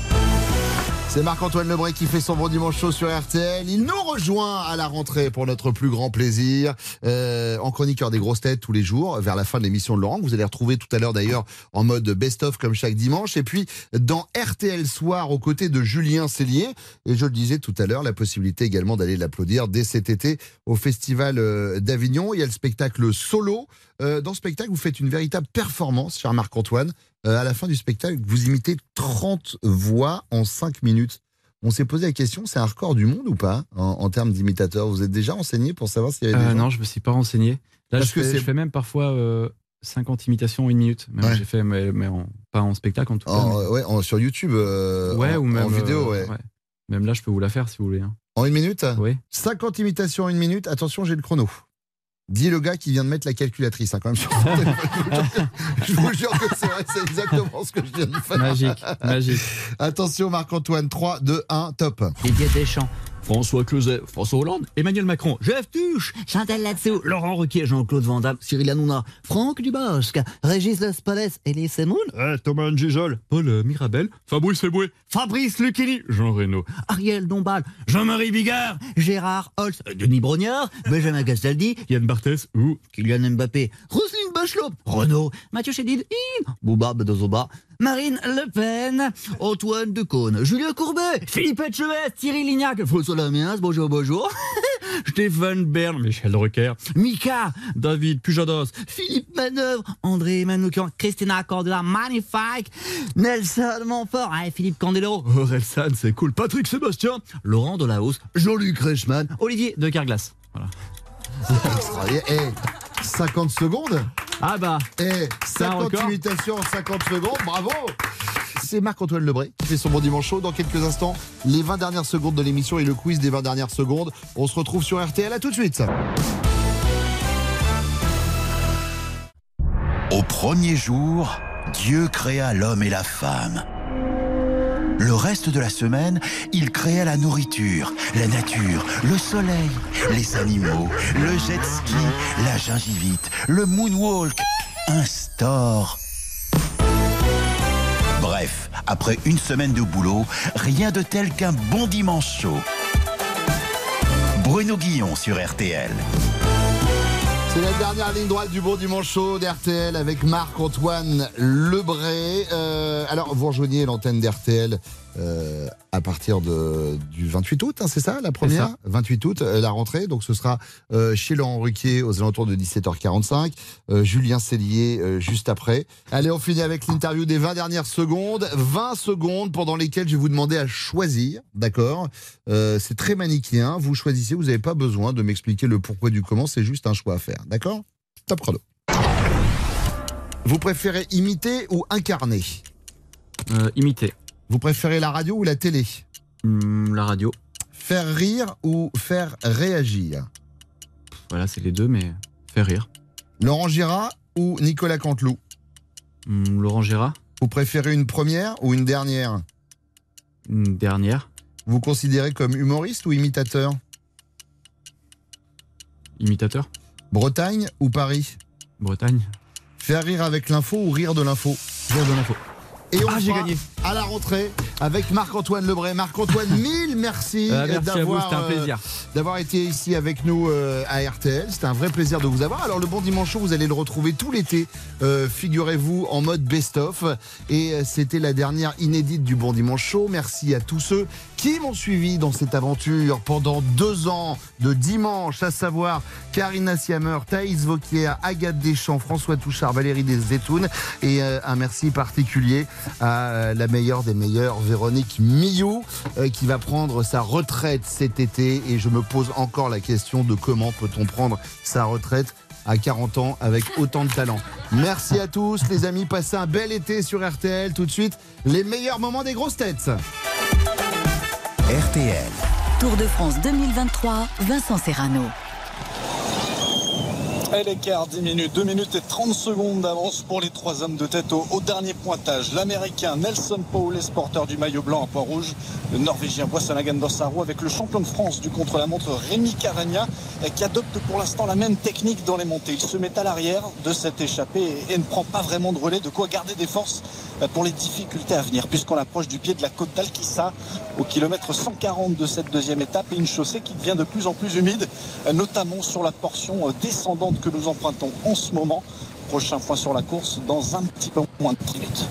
S11: C'est Marc-Antoine Lebré qui fait son bon dimanche chaud sur RTL. Il nous rejoint à la rentrée pour notre plus grand plaisir. Euh, en chroniqueur des grosses têtes tous les jours, vers la fin de l'émission de Laurent. Vous allez retrouver tout à l'heure d'ailleurs en mode best-of comme chaque dimanche. Et puis dans RTL Soir aux côtés de Julien Cellier. Et je le disais tout à l'heure, la possibilité également d'aller l'applaudir dès cet été au Festival euh, d'Avignon. Il y a le spectacle solo. Euh, dans ce spectacle, vous faites une véritable performance, cher Marc-Antoine. Euh, à la fin du spectacle, vous imitez 30 voix en 5 minutes. On s'est posé la question, c'est un record du monde ou pas en, en termes d'imitateurs? Vous êtes déjà renseigné pour savoir s'il y avait des
S12: Euh,
S11: gens
S12: non, je me suis pas renseigné. Là,
S11: Parce
S12: je
S11: que
S12: fais, je fais même parfois euh, 50 imitations en une minute. Même
S11: Ouais.
S12: J'ai fait, mais, mais en- pas en spectacle en tout cas.
S11: En-
S12: mais-
S11: ouais, en- sur YouTube, euh,
S12: ouais,
S11: en,
S12: ou même
S11: en vidéo, ouais.
S12: Même là, je peux vous la faire si vous voulez. hein.
S11: En une minute?
S12: Oui.
S11: 50 imitations en une minute. Attention, j'ai le chrono. Dis le gars qui vient de mettre la calculatrice, hein, quand même. sur son téléphone. je vous jure que c'est vrai, c'est exactement ce que je viens de faire.
S12: Magique, magique.
S11: Attention, Marc-Antoine, 3, 2, 1, top.
S17: Didier Deschamps.
S35: François Closet, François Hollande, Emmanuel Macron, Jeff Tuche,
S17: Chantal Latsou, Laurent Ruquier, Jean-Claude Van Damme, Cyril Hanouna, Franck Dubosc, Régis Lespalès, Elie Semoun,
S35: Thomas Gijol, Paul Mirabel, Fabrice Eboué, Fabrice Lucchini, Jean Reno,
S17: Ariel Dombal, Jean-Marie Bigard, Gérard Holtz, Denis Brognard, Benjamin Castaldi,
S35: Yann Barthès ou
S17: Kylian Mbappé, Roselyne Bachelot, Renaud, Mathieu Chédid, Bouba Bedozoba, Marine Le Pen, Antoine Decaune, Julien Courbet, Philippe Etchebest, Thierry Lignac, François Lamiens, bonjour, bonjour,
S35: Stéphane Bern, Michel Drucker,
S17: Mika,
S35: David Pujados,
S17: Philippe Manœuvre, André Manoukian, Christina Cordula, magnifique, Nelson Montfort, hein, Philippe Candeloro,
S35: Orelsan, c'est cool, Patrick Sébastien,
S17: Laurent Delahousse, Jean-Luc Reichmann,
S12: Olivier de Carglass. Voilà.
S11: Extraordinaire. Eh, 50 secondes
S12: Ah bah.
S11: Eh,
S12: C'est un
S11: 50
S12: record.
S11: imitations en 50 secondes, bravo C'est Marc-Antoine Lebré qui fait son bon dimanche chaud. Dans quelques instants, les 20 dernières secondes de l'émission et le quiz des 20 dernières secondes. On se retrouve sur RTL, à tout de suite
S22: Au premier jour, Dieu créa l'homme et la femme. Le reste de la semaine, il créa la nourriture, la nature, le soleil, les animaux, le jet ski, la gingivite, le moonwalk, un store. Bref, après une semaine de boulot, rien de tel qu'un bon dimanche chaud. Bruno Guillon sur RTL.
S11: C'est la dernière ligne droite du bon dimanche chaud d'RTL avec Marc-Antoine Lebré. Euh, alors, vous rejoignez l'antenne d'RTL euh, à partir de, du 28 août, hein, c'est ça la première?
S12: ça.
S11: 28 août, euh, la rentrée. Donc, ce sera euh, chez Laurent Ruquier aux alentours de 17h45. euh, Julien Cellier euh, juste après. Allez, on finit avec l'interview des 20 dernières secondes. 20 secondes pendant lesquelles je vais vous demander à choisir, d'accord? Euh, C'est très manichéen. Vous choisissez, vous n'avez pas besoin de m'expliquer le pourquoi du comment, c'est juste un choix à faire, d'accord? Top chrono. Vous préférez imiter ou incarner?
S12: Euh, imiter.
S11: Vous préférez la radio ou la télé
S12: Hmm, la radio.
S11: Faire rire ou faire réagir
S12: Voilà, c'est les deux, mais faire rire.
S11: Laurent Gérard ou Nicolas Canteloup
S12: Hmm, Laurent Gérard.
S11: Vous préférez une première ou une dernière
S12: Une dernière.
S11: Vous considérez comme humoriste ou imitateur
S12: Imitateur.
S11: Bretagne ou Paris
S12: Bretagne.
S11: Faire rire avec l'info ou rire de l'info
S12: Rire de l'info.
S11: Et on
S12: Ah, j'ai gagné.
S11: À la rentrée avec Marc-Antoine Lebray. Marc-Antoine, mille merci,
S12: Euh, merci
S11: d'avoir euh, d'avoir été ici avec nous euh, à RTL. C'était un vrai plaisir de vous avoir. Alors le Bon Dimanche Show, vous allez le retrouver tout l'été, figurez-vous, en mode best-of. Et c'était la dernière inédite du Bon Dimanche Show. Merci à tous ceux qui m'ont suivi dans cette aventure pendant deux ans de dimanche, à savoir Karina Siamer, Thaïs Vauquier, Agathe Deschamps, François Touchard, Valérie Desétoun. Et un merci particulier à la meilleure des meilleures, Véronique Millou, euh, qui va prendre sa retraite cet été. Et je me pose encore la question de comment peut-on prendre sa retraite à 40 ans avec autant de talent. Merci à tous les amis, passez un bel été sur RTL. Tout de suite, les meilleurs moments des grosses têtes.
S2: RTL. Tour de France 2023, Vincent Serrano.
S23: Et l'écart 10 minutes, 2 minutes et 30 secondes d'avance pour les trois hommes de tête au, dernier pointage. L'américain Nelson Paul, porteur du maillot blanc à poids rouge. Le norvégien Boissanagan Dossaro avec le champion de France du contre-la-montre Rémi Cavagna qui adopte pour l'instant la même technique dans les montées. Il se met à l'arrière de cette échappée et, ne prend pas vraiment de relais, de quoi garder des forces eh, pour les difficultés à venir puisqu'on approche du pied de la côte d'Alkissa au kilomètre 140 de cette deuxième étape et une chaussée qui devient de plus en plus humide, notamment sur la portion euh, descendante que nous empruntons en ce moment. Prochain point sur la course dans un petit peu moins de 10 minutes.